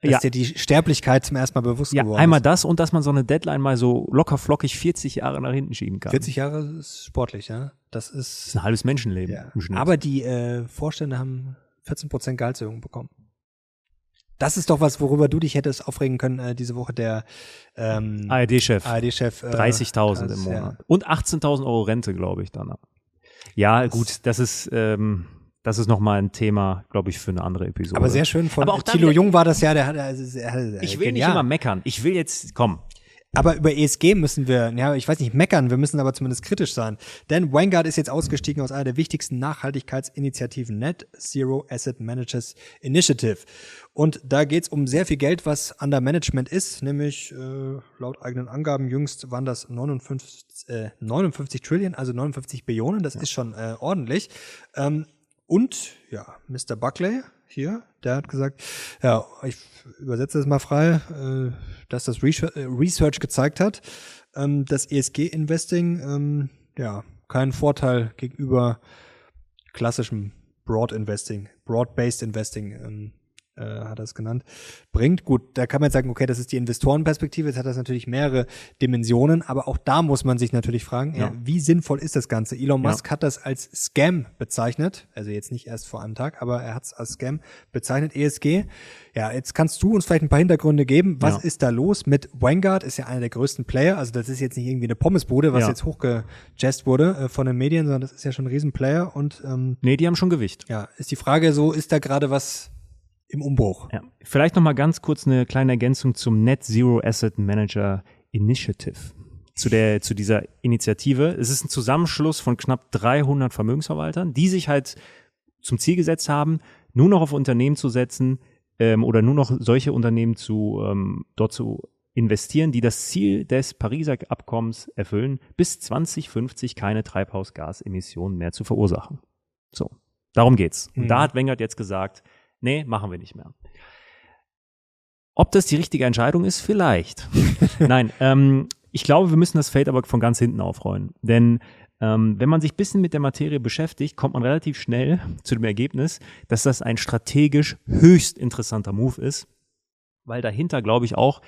Ja. dir die Sterblichkeit zum ersten Mal bewusst ja, geworden einmal ist? das und dass man so eine Deadline mal so locker flockig 40 Jahre nach hinten schieben kann. 40 Jahre ist sportlich, ja. Das Das ist ist, ein halbes Menschenleben. ja. im Schnitt. Aber die äh, Vorstände haben 14% Gehaltserhöhung bekommen. Das ist doch was, worüber du dich hättest aufregen können äh, diese Woche, der ähm, ARD-Chef. ARD-Chef. Äh, 30.000 das, im Monat. Ja. Und 18.000 Euro Rente, glaube ich, dann. Ja, gut, das ist, ähm, das ist nochmal ein Thema, glaube ich, für eine andere Episode. Aber sehr schön von Aber auch Thilo Jung war das ja, der hat also, er hat- ich will genial. nicht immer meckern. Ich will jetzt, komm, Aber über ESG müssen wir, ja, ich weiß nicht, meckern, wir müssen aber zumindest kritisch sein. Denn Vanguard ist jetzt ausgestiegen aus einer der wichtigsten Nachhaltigkeitsinitiativen Net Zero Asset Managers Initiative. Und da geht's um sehr viel Geld, was under Management ist, nämlich äh, laut eigenen Angaben jüngst waren das 59, äh, 59 Trillion, also 59 Billionen, das ist schon äh, ordentlich. Ähm, und ja, Mr. Buckley hier, der hat gesagt, ja, ich übersetze das mal frei, äh, dass das Research, äh, Research gezeigt hat, ähm, dass ESG-Investing ähm, ja keinen Vorteil gegenüber klassischem Broad Investing, Broad-Based Investing ähm, äh, hat er es genannt, bringt. Gut, da kann man jetzt sagen, okay, das ist die Investorenperspektive, jetzt hat das natürlich mehrere Dimensionen, aber auch da muss man sich natürlich fragen, ja. Ja. wie sinnvoll ist das Ganze? Elon Ja. Musk hat das als Scam bezeichnet, also jetzt nicht erst vor einem Tag, aber er hat es als Scam bezeichnet, ESG. Ja, jetzt kannst du uns vielleicht ein paar Hintergründe geben. Was Ja. ist da los mit Vanguard? Ist ja einer der größten Player, also das ist jetzt nicht irgendwie eine Pommesbude, was Ja. jetzt hochgejazzt wurde äh, von den Medien, sondern das ist ja schon ein Riesenplayer und ähm, nee, die haben schon Gewicht. ja, ist die Frage so, ist da gerade was im Umbruch? Ja. Vielleicht noch mal ganz kurz eine kleine Ergänzung zum Net Zero Asset Manager Initiative. Zu, der, zu dieser Initiative. Es ist ein Zusammenschluss von knapp 300 Vermögensverwaltern, die sich halt zum Ziel gesetzt haben, nur noch auf Unternehmen zu setzen ähm, oder nur noch solche Unternehmen zu ähm, dort zu investieren, die das Ziel des Pariser Abkommens erfüllen, bis 2050 keine Treibhausgasemissionen mehr zu verursachen. So, darum geht's. Und Mhm. da hat Wengert jetzt gesagt, nee, machen wir nicht mehr. Ob das die richtige Entscheidung ist? Vielleicht. Nein, ähm, ich glaube, wir müssen das Feld aber von ganz hinten aufrollen. Denn ähm, wenn man sich ein bisschen mit der Materie beschäftigt, kommt man relativ schnell zu dem Ergebnis, dass das ein strategisch höchst interessanter Move ist, weil dahinter, glaube ich, auch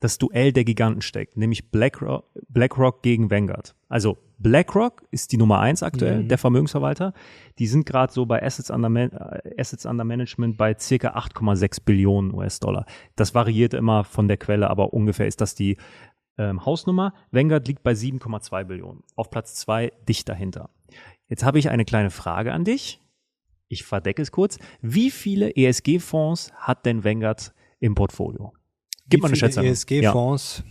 das Duell der Giganten steckt, nämlich BlackRock, BlackRock gegen Vanguard. Also BlackRock ist die Nummer eins aktuell, Mhm. der Vermögensverwalter. Die sind gerade so bei Assets under, Man äh, Assets under Management bei circa 8,6 Billionen US-Dollar. Das variiert immer von der Quelle, aber ungefähr ist das die ähm, Hausnummer. Vanguard liegt bei 7,2 Billionen. Auf Platz zwei dicht dahinter. Jetzt habe ich eine kleine Frage an dich. Ich verdecke es kurz. Wie viele ESG-Fonds hat denn Vanguard im Portfolio? Gib mal eine Schätzung. Ja. ESG-Fonds.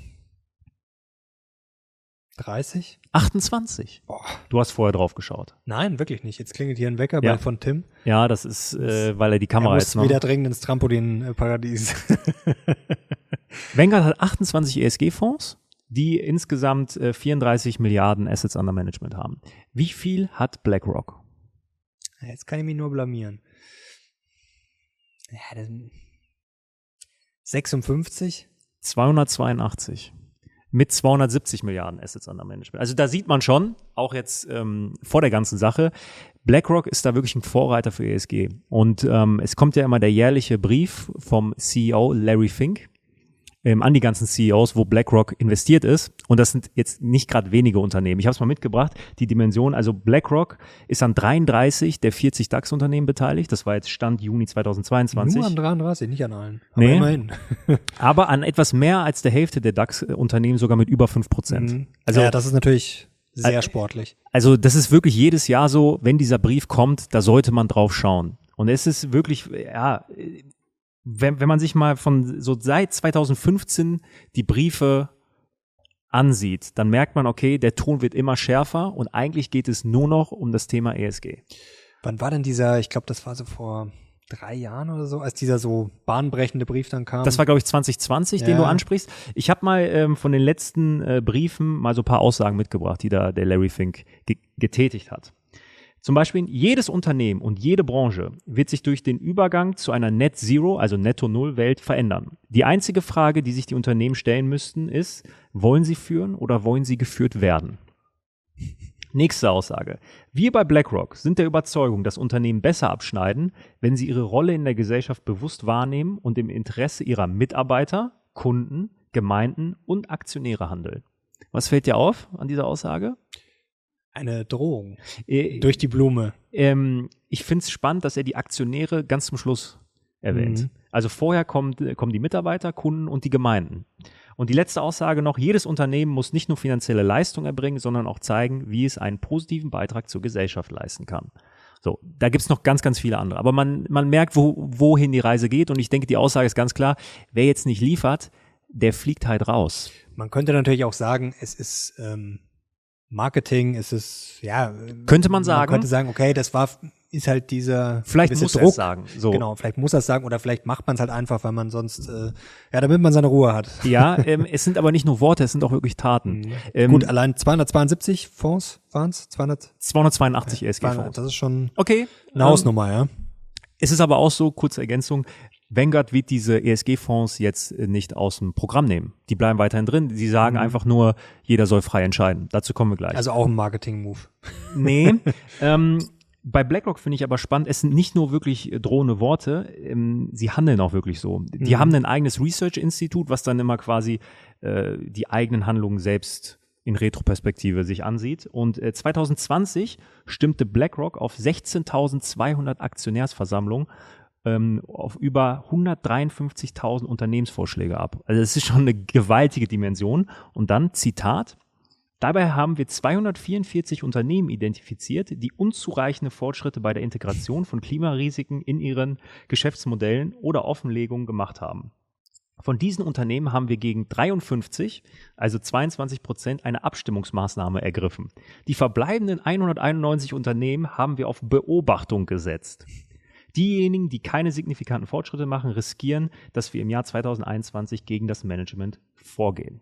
30? 28. Boah. Du hast vorher drauf geschaut. Nein, wirklich nicht. Jetzt klingelt hier ein Wecker Ja. bei von Tim. Ja, das ist, äh, weil er die Er Kamera muss jetzt noch. wieder dringend ins Trampolin-Paradies. Vanguard hat 28 ESG-Fonds, die insgesamt äh, 34 Milliarden Assets under Management haben. Wie viel hat BlackRock? Jetzt kann ich mich nur blamieren. Ja, das 56? 282 mit 270 Milliarden Assets under Management. Also da sieht man schon, auch jetzt ähm, vor der ganzen Sache, BlackRock ist da wirklich ein Vorreiter für ESG. Und ähm, es kommt ja immer der jährliche Brief vom CEO Larry Fink ähm, an die ganzen CEOs, wo BlackRock investiert ist. Und das sind jetzt nicht gerade wenige Unternehmen. Ich habe es mal mitgebracht, die Dimension. Also BlackRock ist an 33 der 40 DAX-Unternehmen beteiligt. Das war jetzt Stand Juni 2022. Nur an 33, nicht an allen. Aber Nee. immerhin. aber an etwas mehr als der Hälfte der DAX-Unternehmen sogar mit über 5 Prozent. Mhm. Also, ja, das ist natürlich sehr sportlich. also das ist wirklich jedes Jahr so, wenn dieser Brief kommt, da sollte man drauf schauen. Und es ist wirklich, ja, wenn, wenn man sich mal von so seit 2015 die Briefe ansieht, dann merkt man, okay, der Ton wird immer schärfer und eigentlich geht es nur noch um das Thema ESG. Wann war denn dieser, ich glaube, das war so vor drei Jahren oder so, als dieser so bahnbrechende Brief dann kam? Das war, glaube ich, 2020, den Ja. du ansprichst. Ich habe mal ähm, von den letzten äh, Briefen mal so ein paar Aussagen mitgebracht, die da der Larry Fink ge getätigt hat. Zum Beispiel, jedes Unternehmen und jede Branche wird sich durch den Übergang zu einer Net Zero, also Netto Null Welt verändern. Die einzige Frage, die sich die Unternehmen stellen müssten, ist, wollen sie führen oder wollen sie geführt werden? Nächste Aussage. Wir bei BlackRock sind der Überzeugung, dass Unternehmen besser abschneiden, wenn sie ihre Rolle in der Gesellschaft bewusst wahrnehmen und im Interesse ihrer Mitarbeiter, Kunden, Gemeinden und Aktionäre handeln. Was fällt dir auf an dieser Aussage? Eine Drohung. Äh, Durch die Blume. ähm, ich finde es spannend, dass er die Aktionäre ganz zum Schluss erwähnt. Mhm. Also vorher kommt, äh, kommen die Mitarbeiter, Kunden und die Gemeinden. Und die letzte Aussage noch, jedes Unternehmen muss nicht nur finanzielle Leistung erbringen, sondern auch zeigen, wie es einen positiven Beitrag zur Gesellschaft leisten kann. So, da gibt's noch ganz, ganz viele andere. Aber man, man merkt, wo, wohin die Reise geht. Und ich denke, die Aussage ist ganz klar, wer jetzt nicht liefert, der fliegt halt raus. Man könnte natürlich auch sagen, es ist ähm, Marketing, es ist, ja. Könnte man sagen. Man könnte sagen, okay, das war, ist halt dieser Vielleicht muss Druck. er es sagen. So. Genau, vielleicht muss er es sagen oder vielleicht macht man es halt einfach, weil man sonst, äh, ja, damit man seine Ruhe hat. Ja, ähm, es sind aber nicht nur Worte, es sind auch wirklich Taten. Mhm. Ähm, Gut, allein 272 Fonds waren es? 200? 282 ESG-Fonds. Das ist schon Okay. eine ähm, Hausnummer, ja. Es ist aber auch so, kurze Ergänzung, Vanguard wird diese ESG-Fonds jetzt äh, nicht aus dem Programm nehmen. Die bleiben weiterhin drin. Sie sagen Mhm. einfach nur, jeder soll frei entscheiden. Dazu kommen wir gleich. Also auch ein Marketing-Move. nee. ähm, bei BlackRock finde ich aber spannend, es sind nicht nur wirklich äh, drohende Worte, ähm, sie handeln auch wirklich so. Die Mhm. haben ein eigenes Research-Institut, was dann immer quasi äh, die eigenen Handlungen selbst in Retroperspektive sich ansieht. Und äh, 2020 stimmte BlackRock auf 16.200 Aktionärsversammlungen ähm, auf über 153.000 Unternehmensvorschläge ab. Also das ist schon eine gewaltige Dimension. Und dann, Zitat, Dabei haben wir 244 Unternehmen identifiziert, die unzureichende Fortschritte bei der Integration von Klimarisiken in ihren Geschäftsmodellen oder Offenlegungen gemacht haben. Von diesen Unternehmen haben wir gegen 53, also 22 Prozent, eine Abstimmungsmaßnahme ergriffen. Die verbleibenden 191 Unternehmen haben wir auf Beobachtung gesetzt. Diejenigen, die keine signifikanten Fortschritte machen, riskieren, dass wir im Jahr 2021 gegen das Management vorgehen.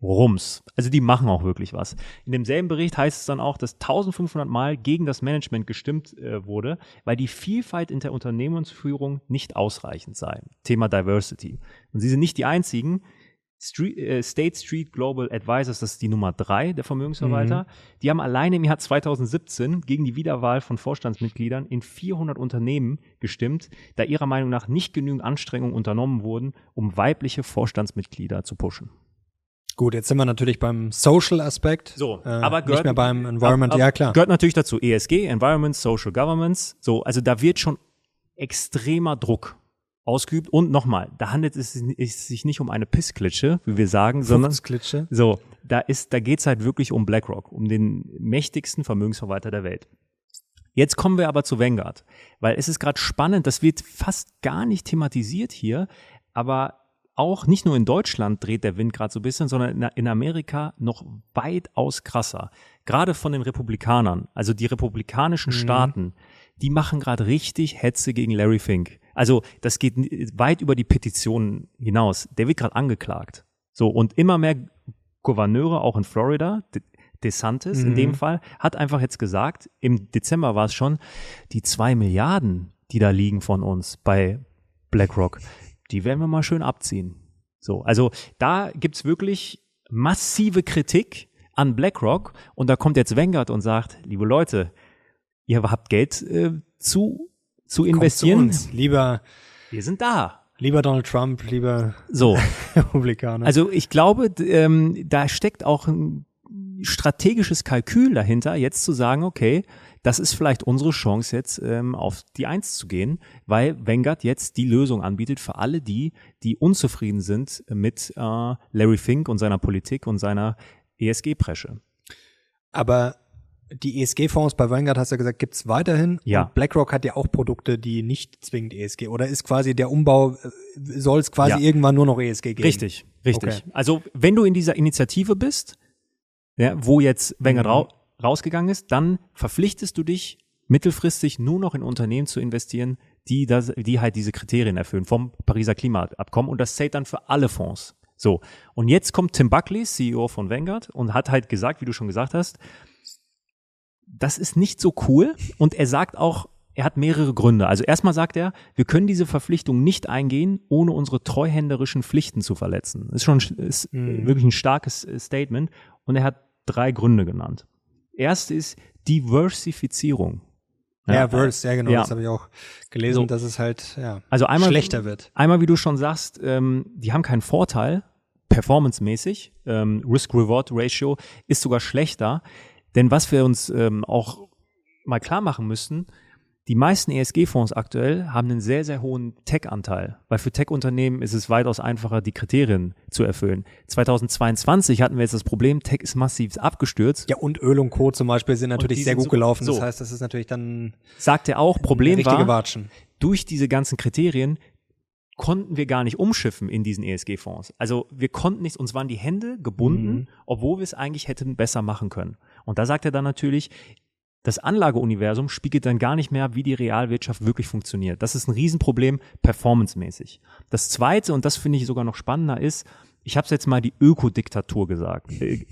Rums. Also die machen auch wirklich was. In demselben Bericht heißt es dann auch, dass 1500 Mal gegen das Management gestimmt äh, wurde, weil die Vielfalt in der Unternehmensführung nicht ausreichend sei. Thema Diversity. Und sie sind nicht die einzigen. Street, äh, State Street Global Advisors, das ist die Nummer drei der Vermögensverwalter, die haben alleine im Jahr 2017 gegen die Wiederwahl von Vorstandsmitgliedern in 400 Unternehmen gestimmt, da ihrer Meinung nach nicht genügend Anstrengungen unternommen wurden, um weibliche Vorstandsmitglieder zu pushen. Gut, jetzt sind wir natürlich beim Social-Aspekt. So, äh, aber nicht mehr beim Environment. ab- ab- ja, klar. Gehört natürlich dazu ESG, Environment, Social Governance. So, also da wird schon extremer Druck ausgeübt. Und nochmal, da handelt es sich nicht um eine Pissklitsche, wie wir sagen, sondern so, da ist, da geht's halt wirklich um BlackRock, um den mächtigsten Vermögensverwalter der Welt. Jetzt kommen wir aber zu Vanguard, weil es ist gerade spannend, das wird fast gar nicht thematisiert hier, aber auch nicht nur in Deutschland dreht der Wind gerade so ein bisschen, sondern in, in Amerika noch weitaus krasser. Gerade von den Republikanern, also die republikanischen Staaten, die machen gerade richtig Hetze gegen Larry Fink. Also das geht weit über die Petitionen hinaus. Der wird gerade angeklagt. So und immer mehr Gouverneure, auch in Florida, De DeSantis in dem Fall, hat einfach jetzt gesagt, im Dezember war es schon, die zwei Milliarden, die da liegen von uns bei BlackRock, die werden wir mal schön abziehen. So, also da gibt's wirklich massive Kritik an BlackRock und da kommt jetzt Vanguard und sagt, liebe Leute, ihr habt Geld äh, zu, zu investieren. Zu. Lieber, Wir sind da. lieber Donald Trump, lieber So, Republikaner. also ich glaube, ähm, da steckt auch ein strategisches Kalkül dahinter, jetzt zu sagen, okay, das ist vielleicht unsere Chance jetzt ähm, auf die Eins zu gehen, weil Vanguard jetzt die Lösung anbietet für alle die, die unzufrieden sind mit äh, Larry Fink und seiner Politik und seiner ESG-Presche. Aber die ESG-Fonds bei Vanguard, hast du ja gesagt, gibt's weiterhin. Ja. Und BlackRock hat ja auch Produkte, die nicht zwingend ESG oder ist quasi der Umbau, soll es quasi Ja. irgendwann nur noch ESG geben? Richtig, richtig. Okay. Also wenn du in dieser Initiative bist, ja, wo jetzt Wenger Mhm. rau rausgegangen ist, dann verpflichtest du dich mittelfristig nur noch in Unternehmen zu investieren, die, das, die halt diese Kriterien erfüllen vom Pariser Klimaabkommen und das zählt dann für alle Fonds. So, und jetzt kommt Tim Buckley, CEO von Vanguard, und hat halt gesagt, wie du schon gesagt hast, das ist nicht so cool und er sagt auch, er hat mehrere Gründe. Also erstmal sagt er, wir können diese Verpflichtung nicht eingehen, ohne unsere treuhänderischen Pflichten zu verletzen. Das ist schon ist Mhm. wirklich ein starkes äh, Statement und er hat drei Gründe genannt. Erste ist Diversifizierung. Ja, Verse, ja genau, ja. das habe ich auch gelesen, So. dass es halt ja, Also einmal schlechter wird. Einmal, wie du schon sagst, ähm, die haben keinen Vorteil, performancemäßig. Ähm, Risk-Reward-Ratio ist sogar schlechter. Denn was wir uns ähm, auch mal klar machen müssen, Die meisten ESG-Fonds aktuell haben einen sehr, sehr hohen Tech-Anteil, weil für Tech-Unternehmen ist es weitaus einfacher, die Kriterien zu erfüllen. 2022 hatten wir jetzt das Problem, Tech ist massiv abgestürzt. Ja, und Öl und Co. zum Beispiel sind natürlich sehr gut so, gelaufen. So. Das heißt, das ist natürlich dann. Sagt er auch, Problem war, Watschen. durch diese ganzen Kriterien konnten wir gar nicht umschiffen in diesen ESG-Fonds. Also wir konnten nicht, uns waren die Hände gebunden, mhm. obwohl wir es eigentlich hätten besser machen können. Und da sagt er dann natürlich, das Anlageuniversum spiegelt dann gar nicht mehr, wie die Realwirtschaft wirklich funktioniert. Das ist ein Riesenproblem, performancemäßig. Das zweite, und das finde ich sogar noch spannender, ist, ich habe es jetzt mal die Ökodiktatur gesagt, äh,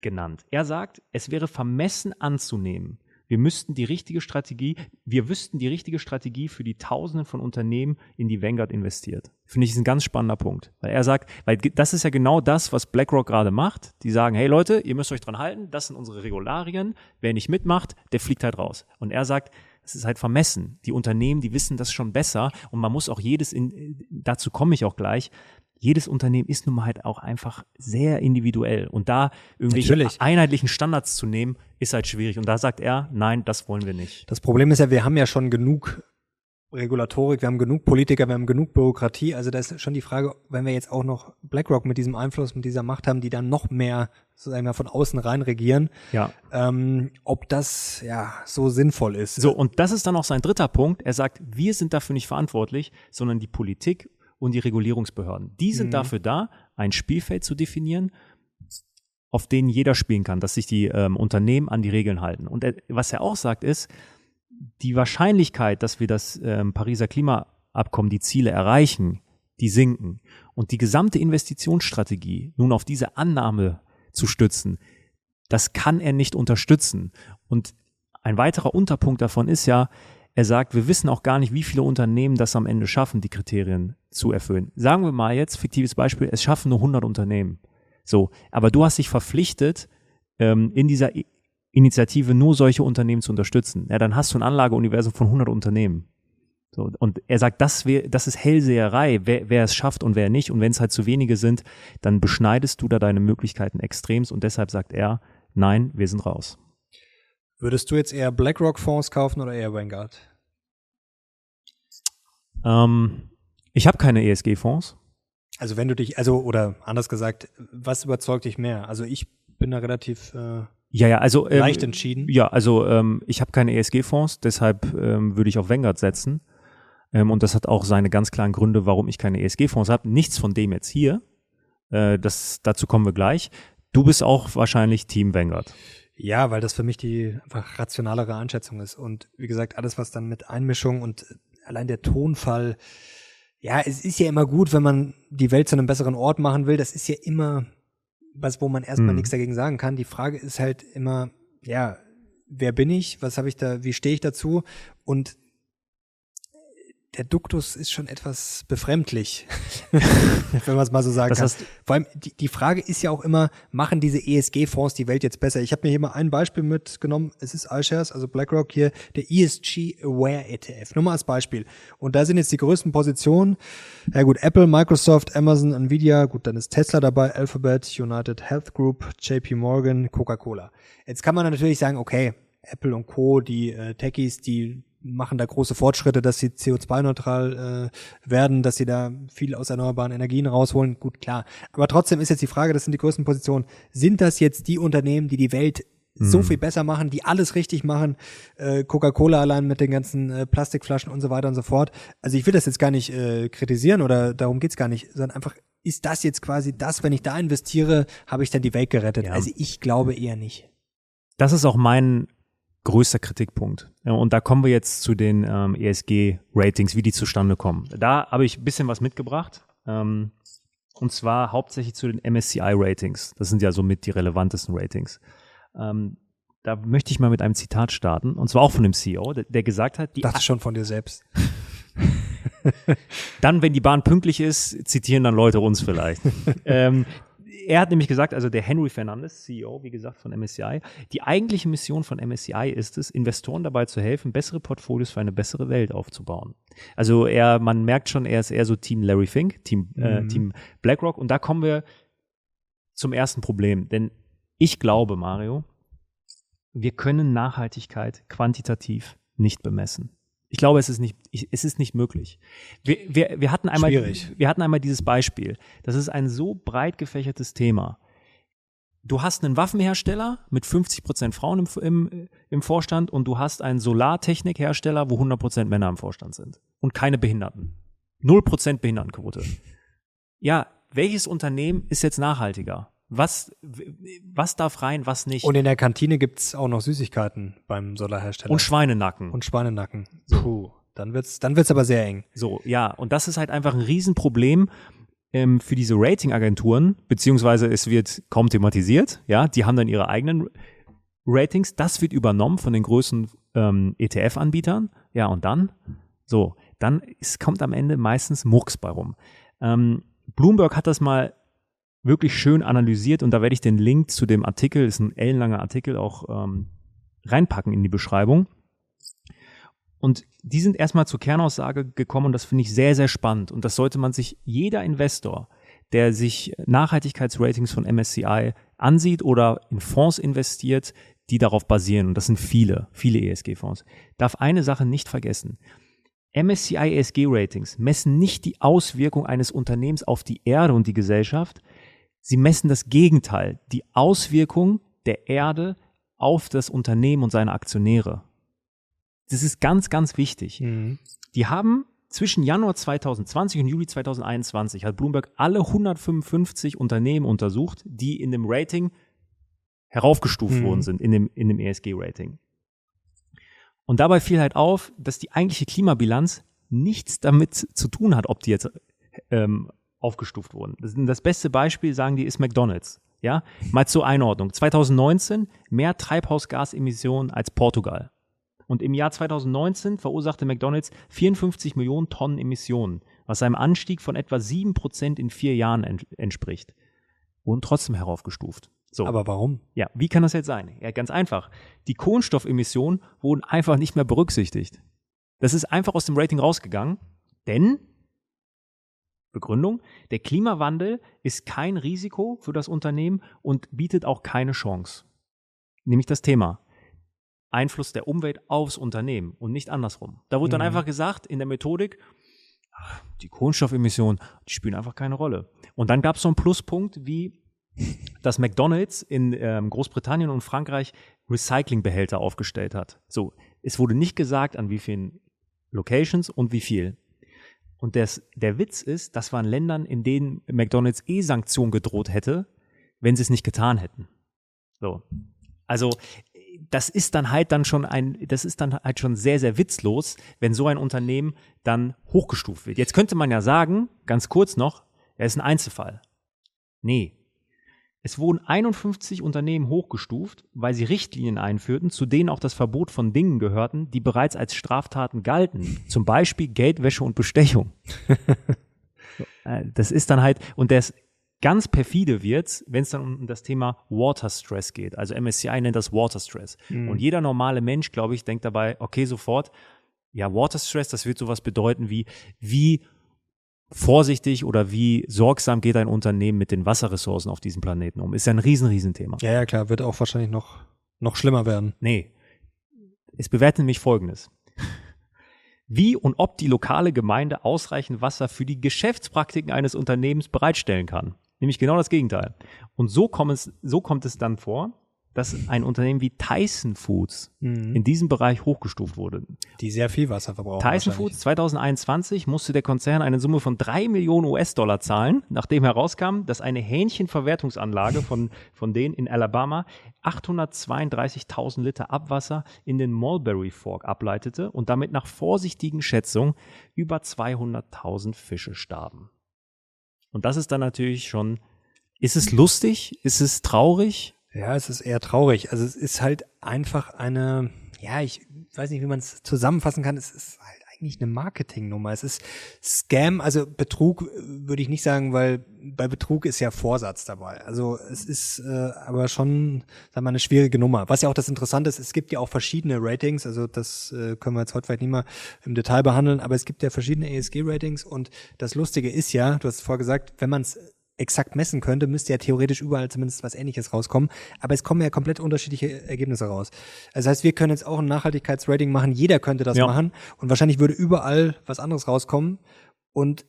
genannt. Er sagt, es wäre vermessen anzunehmen, wir müssten die richtige Strategie, wir wüssten die richtige Strategie für die Tausenden von Unternehmen, in die Vanguard investiert. Finde ich ist ein ganz spannender Punkt. Weil er sagt, weil das ist ja genau das, was BlackRock gerade macht. Die sagen, hey Leute, ihr müsst euch dran halten, das sind unsere Regularien. Wer nicht mitmacht, der fliegt halt raus. Und er sagt, es ist halt vermessen. Die Unternehmen, die wissen das schon besser und man muss auch jedes, in, dazu komme ich auch gleich, jedes Unternehmen ist nun mal halt auch einfach sehr individuell. Und da irgendwelche Natürlich. einheitlichen Standards zu nehmen, ist halt schwierig. Und da sagt er, nein, das wollen wir nicht. Das Problem ist ja, wir haben ja schon genug Regulatorik, wir haben genug Politiker, wir haben genug Bürokratie. Also da ist schon die Frage, wenn wir jetzt auch noch BlackRock mit diesem Einfluss, mit dieser Macht haben, die dann noch mehr, sozusagen mal, von außen rein regieren, ja. ähm, ob das ja so sinnvoll ist. So, und das ist dann auch sein dritter Punkt. Er sagt, wir sind dafür nicht verantwortlich, sondern die Politik und die Regulierungsbehörden. Die sind mhm. dafür da, ein Spielfeld zu definieren, auf denen jeder spielen kann, dass sich die ähm, Unternehmen an die Regeln halten. Und er, was er auch sagt, ist, die Wahrscheinlichkeit, dass wir das ähm, Pariser Klimaabkommen, die Ziele erreichen, die sinken. Und die gesamte Investitionsstrategie nun auf diese Annahme zu stützen, das kann er nicht unterstützen. Und ein weiterer Unterpunkt davon ist ja, er sagt, wir wissen auch gar nicht, wie viele Unternehmen das am Ende schaffen, die Kriterien zu erfüllen. Sagen wir mal jetzt, fiktives Beispiel, es schaffen nur 100 Unternehmen. So, aber du hast dich verpflichtet, ähm, in dieser Initiative nur solche Unternehmen zu unterstützen. Ja, dann hast du ein Anlageuniversum von 100 Unternehmen. So, und er sagt, das, wär, das ist Hellseherei, wer, wer es schafft und wer nicht. Und wenn es halt zu wenige sind, dann beschneidest du da deine Möglichkeiten extremst. Und deshalb sagt er, nein, wir sind raus. Würdest du jetzt eher BlackRock-Fonds kaufen oder eher Vanguard? Ähm, ich habe keine ESG-Fonds. Also wenn du dich, also oder anders gesagt, was überzeugt dich mehr? Also ich bin da relativ äh, ja, ja, also ähm, leicht entschieden. Ja, also ähm, ich habe keine ESG-Fonds, deshalb ähm, würde ich auf Vanguard setzen. Ähm, und das hat auch seine ganz klaren Gründe, warum ich keine ESG-Fonds habe. Nichts von dem jetzt hier. Äh, das, dazu kommen wir gleich. Du bist auch wahrscheinlich Team Vanguard. Ja, weil das für mich die einfach rationalere Einschätzung ist. Und wie gesagt, alles, was dann mit Einmischung und allein der Tonfall, ja, es ist ja immer gut, wenn man die Welt zu einem besseren Ort machen will. Das ist ja immer was, wo man erstmal hm. nichts dagegen sagen kann. Die Frage ist halt immer, ja, wer bin ich? Was habe ich da? Wie stehe ich dazu? Und der Duktus ist schon etwas befremdlich, wenn man es mal so sagen das kann. Vor allem, die, die Frage ist ja auch immer, machen diese ESG-Fonds die Welt jetzt besser? Ich habe mir hier mal ein Beispiel mitgenommen. Es ist iShares, also BlackRock hier, der ESG Aware ETF. Nur mal als Beispiel. Und da sind jetzt die größten Positionen. Ja gut, Apple, Microsoft, Amazon, Nvidia, gut, dann ist Tesla dabei, Alphabet, United Health Group, JP Morgan, Coca-Cola. Jetzt kann man natürlich sagen, okay, Apple und Co., die äh, Techies, die machen da große Fortschritte, dass sie CO2-neutral äh, werden, dass sie da viel aus erneuerbaren Energien rausholen. Gut, klar. Aber trotzdem ist jetzt die Frage, das sind die größten Positionen. Sind das jetzt die Unternehmen, die die Welt so mhm. viel besser machen, die alles richtig machen, äh, Coca-Cola allein mit den ganzen äh, Plastikflaschen und so weiter und so fort. Also ich will das jetzt gar nicht äh, kritisieren oder darum geht's gar nicht, sondern einfach, ist das jetzt quasi das, wenn ich da investiere, habe ich dann die Welt gerettet? Ja. Also ich glaube eher nicht. Das ist auch mein größter Kritikpunkt. Und da kommen wir jetzt zu den ähm, ESG-Ratings, wie die zustande kommen. Da habe ich ein bisschen was mitgebracht. Ähm, und zwar hauptsächlich zu den MSCI-Ratings. Das sind ja somit die relevantesten Ratings. Ähm, da möchte ich mal mit einem Zitat starten. Und zwar auch von dem CEO, der, der gesagt hat, die. Dachte schon von dir selbst. dann, wenn die Bahn pünktlich ist, zitieren dann Leute uns vielleicht. ähm, er hat nämlich gesagt, also der Henry Fernandes, CEO, wie gesagt, von MSCI, die eigentliche Mission von MSCI ist es, Investoren dabei zu helfen, bessere Portfolios für eine bessere Welt aufzubauen. Also er, man merkt schon, er ist eher so Team Larry Fink, Team, äh, mhm. Team BlackRock. Und da kommen wir zum ersten Problem. Denn ich glaube, Mario, wir können Nachhaltigkeit quantitativ nicht bemessen. Ich glaube, es ist nicht, es ist nicht möglich. Wir, wir, wir, hatten einmal, Schwierig. wir hatten einmal dieses Beispiel. Das ist ein so breit gefächertes Thema. Du hast einen Waffenhersteller mit 50 Prozent Frauen im, im, im Vorstand und du hast einen Solartechnikhersteller, wo 100 Prozent Männer im Vorstand sind und keine Behinderten. Null Prozent Behindertenquote. Ja, welches Unternehmen ist jetzt nachhaltiger? Was, was darf rein, was nicht? Und in der Kantine gibt's auch noch Süßigkeiten beim Solarhersteller. Und Schweinenacken. Und Schweinenacken. Puh, dann wird's, dann wird's aber sehr eng. So, ja, und das ist halt einfach ein Riesenproblem ähm, für diese Ratingagenturen, beziehungsweise es wird kaum thematisiert, ja, die haben dann ihre eigenen Ratings, das wird übernommen von den größten ähm, ETF-Anbietern, ja, und dann, so, dann es kommt am Ende meistens Murks bei rum. Ähm, Bloomberg hat das mal wirklich schön analysiert und da werde ich den Link zu dem Artikel, ist ein ellenlanger Artikel, auch ähm, reinpacken in die Beschreibung. Und die sind erstmal zur Kernaussage gekommen und das finde ich sehr, sehr spannend. Und das sollte man sich jeder Investor, der sich Nachhaltigkeitsratings von MSCI ansieht oder in Fonds investiert, die darauf basieren, und das sind viele, viele ESG-Fonds, darf eine Sache nicht vergessen. MSCI ESG Ratings messen nicht die Auswirkung eines Unternehmens auf die Erde und die Gesellschaft, Sie messen das Gegenteil, die Auswirkung der Erde auf das Unternehmen und seine Aktionäre. Das ist ganz, ganz wichtig. Mhm. Die haben zwischen Januar 2020 und Juli 2021 hat Bloomberg alle 155 Unternehmen untersucht, die in dem Rating heraufgestuft mhm. worden sind, in dem, in dem ESG-Rating. Und dabei fiel halt auf, dass die eigentliche Klimabilanz nichts damit zu tun hat, ob die jetzt ähm, aufgestuft wurden. Das, das beste Beispiel, sagen die, ist McDonald's. Ja, mal zur Einordnung. 2019 mehr Treibhausgasemissionen als Portugal. Und im Jahr 2019 verursachte McDonald's 54 Millionen Tonnen Emissionen, was einem Anstieg von etwa 7 Prozent in vier Jahren entspricht. Wurden trotzdem heraufgestuft. So. Aber warum? Ja, wie kann das jetzt sein? Ja, ganz einfach. Die Kohlenstoffemissionen wurden einfach nicht mehr berücksichtigt. Das ist einfach aus dem Rating rausgegangen, denn Begründung, der Klimawandel ist kein Risiko für das Unternehmen und bietet auch keine Chance. Nämlich das Thema Einfluss der Umwelt aufs Unternehmen und nicht andersrum. Da wurde mhm. dann einfach gesagt in der Methodik, ach, die Kohlenstoffemissionen, die spielen einfach keine Rolle. Und dann gab es so einen Pluspunkt wie dass McDonald's in ähm, Großbritannien und Frankreich Recyclingbehälter aufgestellt hat. So, es wurde nicht gesagt, an wie vielen Locations und wie viel. Und des, der Witz ist, das waren Ländern, in denen McDonalds eh Sanktionen gedroht hätte, wenn sie es nicht getan hätten. So. Also, das ist dann halt dann schon ein, das ist dann halt schon sehr, sehr witzlos, wenn so ein Unternehmen dann hochgestuft wird. Jetzt könnte man ja sagen, ganz kurz noch, er ist ein Einzelfall. Nee, es wurden 51 Unternehmen hochgestuft, weil sie Richtlinien einführten, zu denen auch das Verbot von Dingen gehörten, die bereits als Straftaten galten. Zum Beispiel Geldwäsche und Bestechung. Äh, das ist dann halt, und das ganz perfide wird, wenn es dann um das Thema Water Stress geht. Also MSCI nennt das Water Stress. Mhm. Und jeder normale Mensch, glaube ich, denkt dabei, okay, sofort, ja, Water Stress, das wird sowas bedeuten wie, wie vorsichtig oder wie sorgsam geht ein Unternehmen mit den Wasserressourcen auf diesem Planeten um? Ist ja ein riesen, riesen Thema. Ja, ja, klar, wird auch wahrscheinlich noch, noch schlimmer werden. Nee. Es bewertet nämlich Folgendes. Wie und ob die lokale Gemeinde ausreichend Wasser für die Geschäftspraktiken eines Unternehmens bereitstellen kann. Nämlich genau das Gegenteil. Und so kommt es, so kommt es dann vor, dass ein Unternehmen wie Tyson Foods mhm. in diesem Bereich hochgestuft wurde. Die sehr viel Wasser verbrauchen. Tyson Foods 2021 musste der Konzern eine Summe von drei Millionen US-Dollar zahlen, nachdem herauskam, dass eine Hähnchenverwertungsanlage von, von denen in Alabama 832.000 Liter Abwasser in den Mulberry Fork ableitete und damit nach vorsichtigen Schätzungen über 200.000 Fische starben. Und das ist dann natürlich schon, ist es lustig? Ist es traurig? Ja, es ist eher traurig. Also es ist halt einfach eine, ja, ich weiß nicht, wie man es zusammenfassen kann. Es ist halt eigentlich eine Marketingnummer. Es ist Scam, also Betrug äh, würde ich nicht sagen, weil bei Betrug ist ja Vorsatz dabei. Also es ist äh, aber schon, wir mal, eine schwierige Nummer. Was ja auch das Interessante ist, es gibt ja auch verschiedene Ratings, also das äh, können wir jetzt heute vielleicht nicht mal im Detail behandeln, aber es gibt ja verschiedene ESG-Ratings und das Lustige ist ja, du hast vorher gesagt, wenn man es exakt messen könnte, müsste ja theoretisch überall zumindest was ähnliches rauskommen. Aber es kommen ja komplett unterschiedliche Ergebnisse raus. Also das heißt, wir können jetzt auch ein Nachhaltigkeitsrating machen, jeder könnte das ja. machen und wahrscheinlich würde überall was anderes rauskommen. Und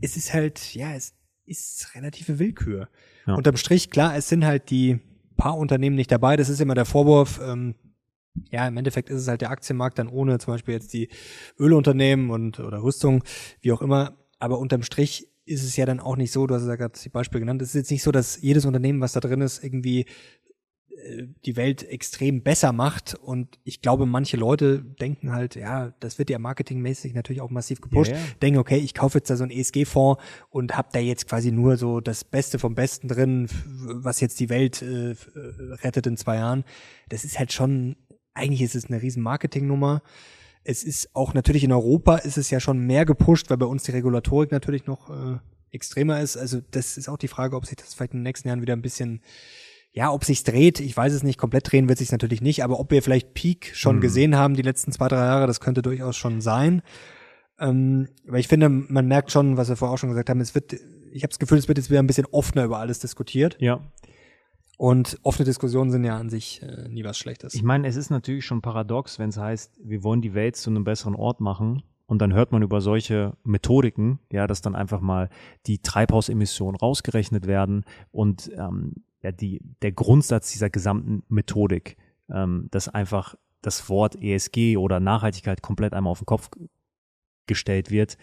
es ist halt, ja, es ist relative Willkür. Ja. Unterm Strich, klar, es sind halt die paar Unternehmen nicht dabei. Das ist immer der Vorwurf. Ähm, ja, im Endeffekt ist es halt der Aktienmarkt dann ohne zum Beispiel jetzt die Ölunternehmen und oder Rüstung, wie auch immer. Aber unterm Strich ist es ja dann auch nicht so, du hast ja gerade die Beispiele genannt, es ist jetzt nicht so, dass jedes Unternehmen, was da drin ist, irgendwie äh, die Welt extrem besser macht. Und ich glaube, manche Leute denken halt, ja, das wird ja marketingmäßig natürlich auch massiv gepusht. Ja, ja. Denken, okay, ich kaufe jetzt da so einen ESG-Fonds und habe da jetzt quasi nur so das Beste vom Besten drin, was jetzt die Welt äh, rettet in zwei Jahren. Das ist halt schon, eigentlich ist es eine riesen Marketingnummer. Es ist auch natürlich in Europa ist es ja schon mehr gepusht, weil bei uns die Regulatorik natürlich noch äh, extremer ist. Also das ist auch die Frage, ob sich das vielleicht in den nächsten Jahren wieder ein bisschen ja, ob sich's dreht, ich weiß es nicht, komplett drehen wird sich's natürlich nicht, aber ob wir vielleicht Peak schon mhm. gesehen haben die letzten zwei, drei Jahre, das könnte durchaus schon sein. Ähm, weil ich finde, man merkt schon, was wir vorher auch schon gesagt haben, es wird, ich habe das Gefühl, es wird jetzt wieder ein bisschen offener über alles diskutiert. Ja. Und offene Diskussionen sind ja an sich äh, nie was Schlechtes. Ich meine, es ist natürlich schon paradox, wenn es heißt, wir wollen die Welt zu einem besseren Ort machen. Und dann hört man über solche Methodiken, ja, dass dann einfach mal die Treibhausemissionen rausgerechnet werden und ähm, ja, die, der Grundsatz dieser gesamten Methodik, ähm, dass einfach das Wort ESG oder Nachhaltigkeit komplett einmal auf den Kopf gestellt wird,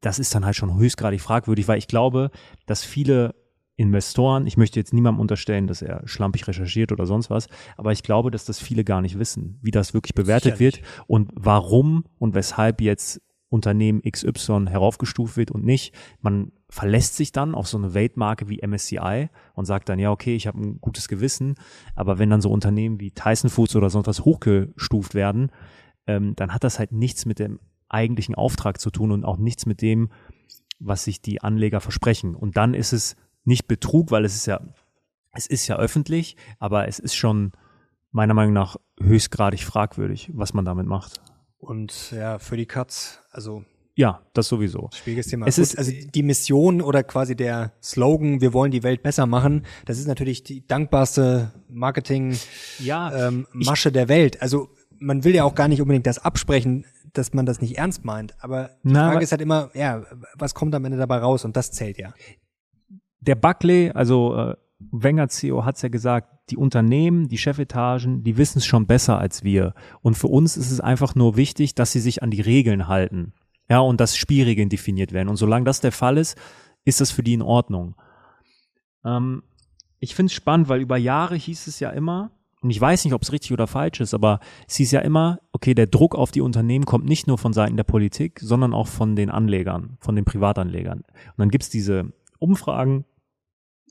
das ist dann halt schon höchstgradig fragwürdig, weil ich glaube, dass viele Investoren, ich möchte jetzt niemandem unterstellen, dass er schlampig recherchiert oder sonst was, aber ich glaube, dass das viele gar nicht wissen, wie das wirklich bewertet Sicherlich. wird und warum und weshalb jetzt Unternehmen XY heraufgestuft wird und nicht. Man verlässt sich dann auf so eine Weltmarke wie MSCI und sagt dann, ja, okay, ich habe ein gutes Gewissen, aber wenn dann so Unternehmen wie Tyson Foods oder sonst was hochgestuft werden, ähm, dann hat das halt nichts mit dem eigentlichen Auftrag zu tun und auch nichts mit dem, was sich die Anleger versprechen. Und dann ist es nicht Betrug, weil es ist ja, es ist ja öffentlich, aber es ist schon meiner Meinung nach höchstgradig fragwürdig, was man damit macht. Und ja, für die Cuts, also ja, das sowieso. Schwieriges Thema. Es Gut, ist also die Mission oder quasi der Slogan, wir wollen die Welt besser machen, das ist natürlich die dankbarste Marketing ja, ähm, der Welt. Also man will ja auch gar nicht unbedingt das absprechen, dass man das nicht ernst meint, aber die Na, Frage ist halt immer, ja, was kommt am Ende dabei raus und das zählt ja. Der Buckley, also äh, Wenger CEO hat es ja gesagt, die Unternehmen, die Chefetagen, die wissen es schon besser als wir. Und für uns ist es einfach nur wichtig, dass sie sich an die Regeln halten. Ja, und dass Spielregeln definiert werden. Und solange das der Fall ist, ist das für die in Ordnung. Ähm, ich finde es spannend, weil über Jahre hieß es ja immer, und ich weiß nicht, ob es richtig oder falsch ist, aber es hieß ja immer, okay, der Druck auf die Unternehmen kommt nicht nur von Seiten der Politik, sondern auch von den Anlegern, von den Privatanlegern. Und dann gibt's diese Umfragen,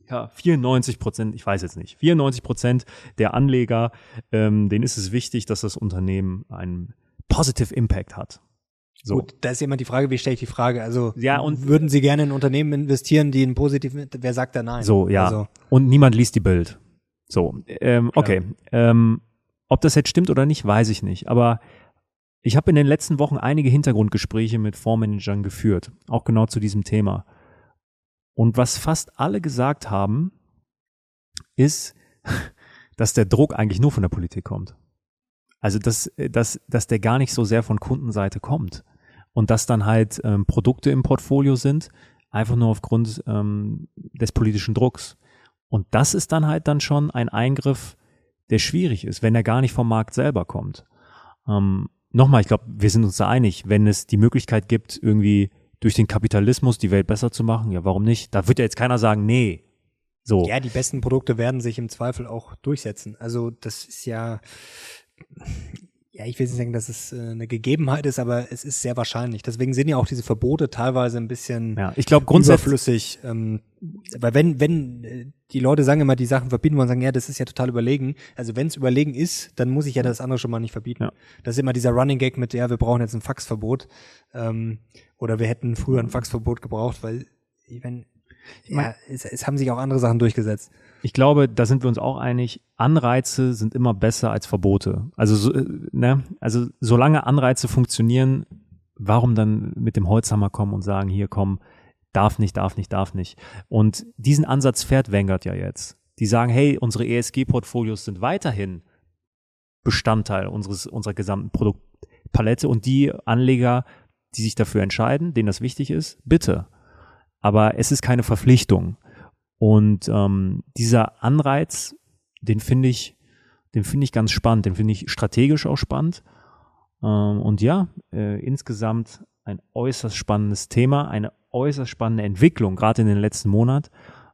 ja, 94 Prozent, ich weiß jetzt nicht, 94 Prozent der Anleger, ähm, denen ist es wichtig, dass das Unternehmen einen Positive Impact hat. So. Gut, da ist immer die Frage, wie stelle ich die Frage? Also ja, und würden Sie gerne in Unternehmen investieren, die einen positiven, wer sagt da nein? So, ja. Also. Und niemand liest die Bild. So, ähm, okay. Ähm, ob das jetzt stimmt oder nicht, weiß ich nicht. Aber ich habe in den letzten Wochen einige Hintergrundgespräche mit Fondsmanagern geführt, auch genau zu diesem Thema. Und was fast alle gesagt haben, ist, dass der Druck eigentlich nur von der Politik kommt. Also dass, dass, dass der gar nicht so sehr von Kundenseite kommt. Und dass dann halt ähm, Produkte im Portfolio sind, einfach nur aufgrund ähm, des politischen Drucks. Und das ist dann halt dann schon ein Eingriff, der schwierig ist, wenn er gar nicht vom Markt selber kommt. Ähm, Nochmal, ich glaube, wir sind uns da einig, wenn es die Möglichkeit gibt, irgendwie durch den Kapitalismus die Welt besser zu machen, ja, warum nicht? Da wird ja jetzt keiner sagen, nee. So. Ja, die besten Produkte werden sich im Zweifel auch durchsetzen. Also das ist ja, ja, ich will nicht sagen, dass es äh, eine Gegebenheit ist, aber es ist sehr wahrscheinlich. Deswegen sind ja auch diese Verbote teilweise ein bisschen ja, ich glaube grundsätzlich Ähm, weil wenn wenn äh, die Leute sagen immer, die Sachen verbieten wollen, sagen, ja, das ist ja total überlegen. Also wenn es überlegen ist, dann muss ich ja das andere schon mal nicht verbieten. Ja. Das ist immer dieser Running Gag mit, ja, wir brauchen jetzt ein Faxverbot ähm, oder wir hätten früher ein Faxverbot gebraucht, weil wenn ja, es, es haben sich auch andere Sachen durchgesetzt. Ich glaube, da sind wir uns auch einig. Anreize sind immer besser als Verbote. Also, so, äh, ne, also solange Anreize funktionieren, warum dann mit dem Holzhammer kommen und sagen, hier komm, darf nicht, darf nicht, darf nicht. Und diesen Ansatz fährt Vanguard ja jetzt. Die sagen, hey, unsere ESG-Portfolios sind weiterhin Bestandteil unseres, unserer gesamten Produktpalette und die Anleger, die sich dafür entscheiden, denen das wichtig ist, bitte. Aber es ist keine Verpflichtung. Und ähm, dieser Anreiz, den finde ich, den finde ich ganz spannend, den finde ich strategisch auch spannend. Ähm, und ja, äh, insgesamt ein äußerst spannendes Thema, eine äußerst spannende Entwicklung, gerade in den letzten Monat,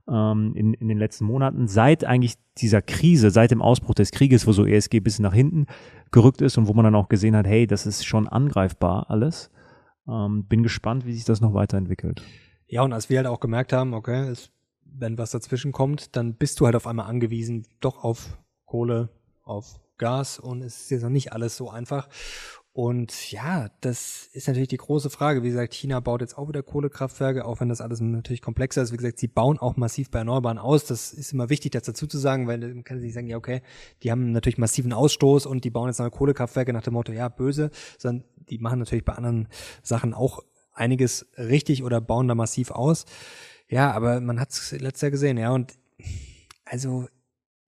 ähm, in, in den letzten Monaten, seit eigentlich dieser Krise, seit dem Ausbruch des Krieges, wo so ESG bis nach hinten gerückt ist und wo man dann auch gesehen hat, hey, das ist schon angreifbar alles. Ähm, bin gespannt, wie sich das noch weiterentwickelt. Ja, und als wir halt auch gemerkt haben, okay, es, wenn was dazwischen kommt, dann bist du halt auf einmal angewiesen, doch auf Kohle, auf Gas und es ist jetzt noch nicht alles so einfach. Und ja, das ist natürlich die große Frage. Wie gesagt, China baut jetzt auch wieder Kohlekraftwerke, auch wenn das alles natürlich komplexer ist. Wie gesagt, sie bauen auch massiv bei Erneuerbaren aus. Das ist immer wichtig, das dazu zu sagen, weil man kann sich sagen, ja, okay, die haben natürlich massiven Ausstoß und die bauen jetzt neue Kohlekraftwerke nach dem Motto, ja, böse, sondern die machen natürlich bei anderen Sachen auch einiges richtig oder bauen da massiv aus. Ja, aber man hat es letztes Jahr gesehen, ja, und also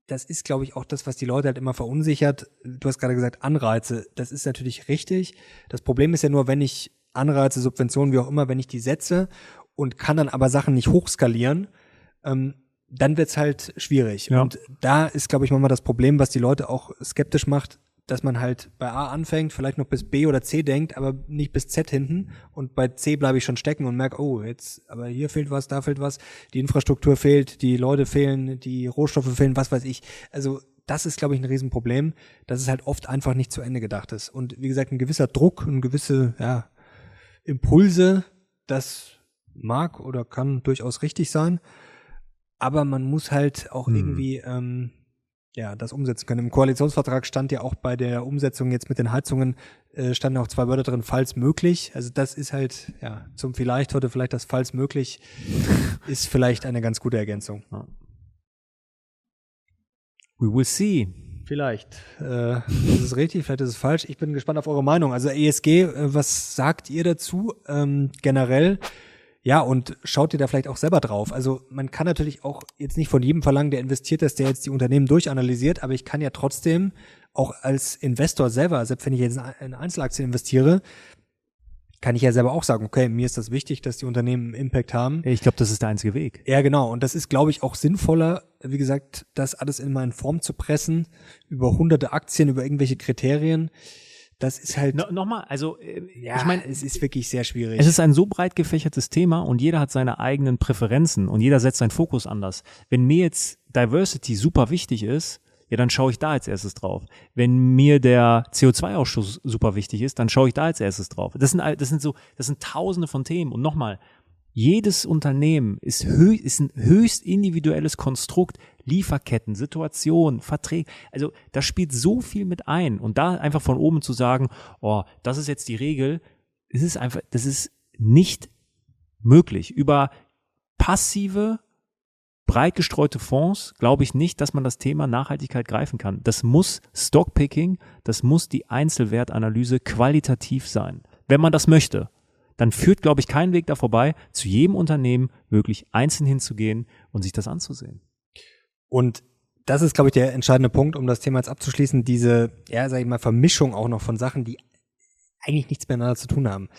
das ist, glaube ich, auch das, was die Leute halt immer verunsichert. Du hast gerade gesagt, Anreize. Das ist natürlich richtig. Das Problem ist ja nur, wenn ich Anreize, Subventionen, wie auch immer, wenn ich die setze und kann dann aber Sachen nicht hochskalieren, ähm, dann wird's halt schwierig. Ja. Und da ist, glaube ich, manchmal das Problem, was die Leute auch skeptisch macht dass man halt bei A anfängt, vielleicht noch bis B oder C denkt, aber nicht bis Z hinten. Und bei C bleibe ich schon stecken und merke, oh, jetzt, aber hier fehlt was, da fehlt was, die Infrastruktur fehlt, die Leute fehlen, die Rohstoffe fehlen, was weiß ich. Also das ist, glaube ich, ein Riesenproblem, dass es halt oft einfach nicht zu Ende gedacht ist. Und wie gesagt, ein gewisser Druck, ein gewisse ja, Impulse, das mag oder kann durchaus richtig sein. Aber man muss halt auch hm. irgendwie ähm, ja, das umsetzen können. Im Koalitionsvertrag stand ja auch bei der Umsetzung jetzt mit den Heizungen, äh, standen auch zwei Wörter drin, falls möglich. Also das ist halt, ja, zum vielleicht heute vielleicht das falls möglich ist vielleicht eine ganz gute Ergänzung. We will see. Vielleicht. Äh, ist es richtig, vielleicht ist es falsch. Ich bin gespannt auf eure Meinung. Also ESG, äh, was sagt ihr dazu ähm, generell? Ja, und schaut ihr da vielleicht auch selber drauf. Also man kann natürlich auch jetzt nicht von jedem verlangen, der investiert, dass der jetzt die Unternehmen durchanalysiert, aber ich kann ja trotzdem auch als Investor selber, selbst wenn ich jetzt in Einzelaktien investiere, kann ich ja selber auch sagen, okay, mir ist das wichtig, dass die Unternehmen Impact haben. Ich glaube, das ist der einzige Weg. Ja, genau. Und das ist, glaube ich, auch sinnvoller, wie gesagt, das alles in meine Form zu pressen, über hunderte Aktien, über irgendwelche Kriterien das ist halt. No, Nochmal, also äh, ja, ich meine, es ist wirklich sehr schwierig. Es ist ein so breit gefächertes Thema und jeder hat seine eigenen Präferenzen und jeder setzt seinen Fokus anders. Wenn mir jetzt Diversity super wichtig ist, ja, dann schaue ich da als erstes drauf. Wenn mir der CO2-Ausstoß super wichtig ist, dann schaue ich da als erstes drauf. Das sind, das sind so, das sind tausende von Themen. Und nochmal, jedes Unternehmen ist, ist ein höchst individuelles Konstrukt. Lieferketten, Situation, Verträge. Also da spielt so viel mit ein. Und da einfach von oben zu sagen, oh, das ist jetzt die Regel, es ist einfach, das ist nicht möglich. Über passive, breit gestreute Fonds glaube ich nicht, dass man das Thema Nachhaltigkeit greifen kann. Das muss Stockpicking, das muss die Einzelwertanalyse qualitativ sein, wenn man das möchte dann führt, glaube ich, kein Weg da vorbei, zu jedem Unternehmen wirklich einzeln hinzugehen und sich das anzusehen. Und das ist, glaube ich, der entscheidende Punkt, um das Thema jetzt abzuschließen, diese, ja, sag ich mal, Vermischung auch noch von Sachen, die eigentlich nichts miteinander zu tun haben.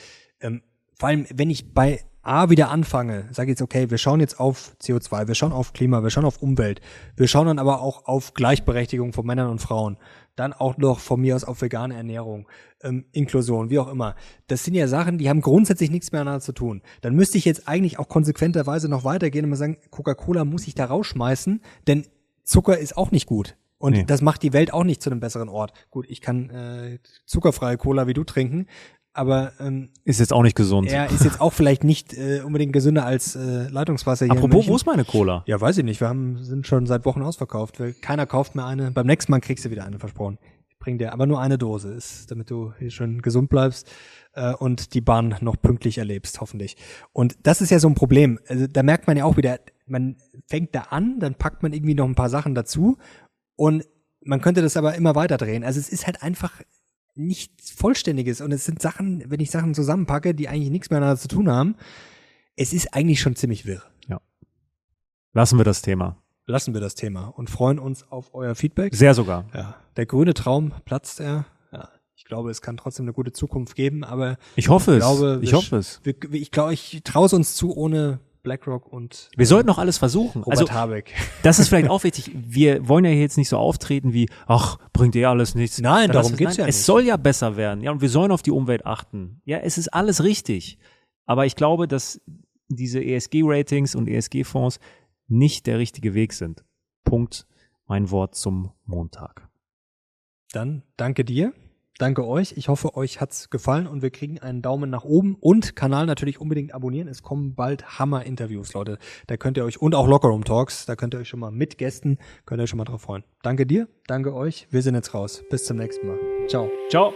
Ähm, vor allem, wenn ich bei A wieder anfange, sage jetzt, okay, wir schauen jetzt auf CO2, wir schauen auf Klima, wir schauen auf Umwelt, wir schauen dann aber auch auf Gleichberechtigung von Männern und Frauen dann auch noch von mir aus auf vegane Ernährung, ähm, Inklusion, wie auch immer. Das sind ja Sachen, die haben grundsätzlich nichts miteinander zu tun. Dann müsste ich jetzt eigentlich auch konsequenterweise noch weitergehen und mal sagen, Coca-Cola muss ich da rausschmeißen, denn Zucker ist auch nicht gut. Und nee. das macht die Welt auch nicht zu einem besseren Ort. Gut, ich kann äh, zuckerfreie Cola wie du trinken, aber ähm, ist jetzt auch nicht gesund. Er ist jetzt auch vielleicht nicht äh, unbedingt gesünder als äh, Leitungswasser hier. Apropos, wo ist meine Cola? Ja, weiß ich nicht. Wir haben sind schon seit Wochen ausverkauft. Weil keiner kauft mehr eine. Beim nächsten Mal kriegst du wieder eine versprochen. Ich bring dir aber nur eine Dose, ist, damit du hier schön gesund bleibst äh, und die Bahn noch pünktlich erlebst, hoffentlich. Und das ist ja so ein Problem. Also, da merkt man ja auch wieder, man fängt da an, dann packt man irgendwie noch ein paar Sachen dazu und man könnte das aber immer weiter drehen. Also es ist halt einfach nichts Vollständiges und es sind Sachen, wenn ich Sachen zusammenpacke, die eigentlich nichts miteinander zu tun haben, es ist eigentlich schon ziemlich wirr. Ja. Lassen wir das Thema. Lassen wir das Thema und freuen uns auf euer Feedback. Sehr sogar. Ja, der grüne Traum platzt er. Ja, ich glaube, es kann trotzdem eine gute Zukunft geben, aber Ich hoffe ich es. glaube, ich hoffe es. wir, ich glaube, ich traue es uns zu ohne BlackRock und Wir sollten noch alles versuchen. Robert Also, Habeck. das ist vielleicht auch wichtig. Wir wollen ja hier jetzt nicht so auftreten wie, ach, bringt eh alles nichts. Nein, darum lass es- ja Es nicht. soll ja besser werden. Ja, und wir sollen auf die Umwelt achten. Ja, es ist alles richtig. Aber ich glaube, dass diese ESG-Ratings und ESG-Fonds nicht der richtige Weg sind. Punkt. Mein Wort zum Montag. Dann danke dir. Danke euch. Ich hoffe, euch hat's gefallen und wir kriegen einen Daumen nach oben und Kanal natürlich unbedingt abonnieren. Es kommen bald Hammer-Interviews, Leute. Da könnt ihr euch und auch Lockerroom Talks, da könnt ihr euch schon mal mit Gästen, könnt ihr euch schon mal drauf freuen. Danke dir, danke euch. Wir sind jetzt raus. Bis zum nächsten Mal. Ciao. Ciao.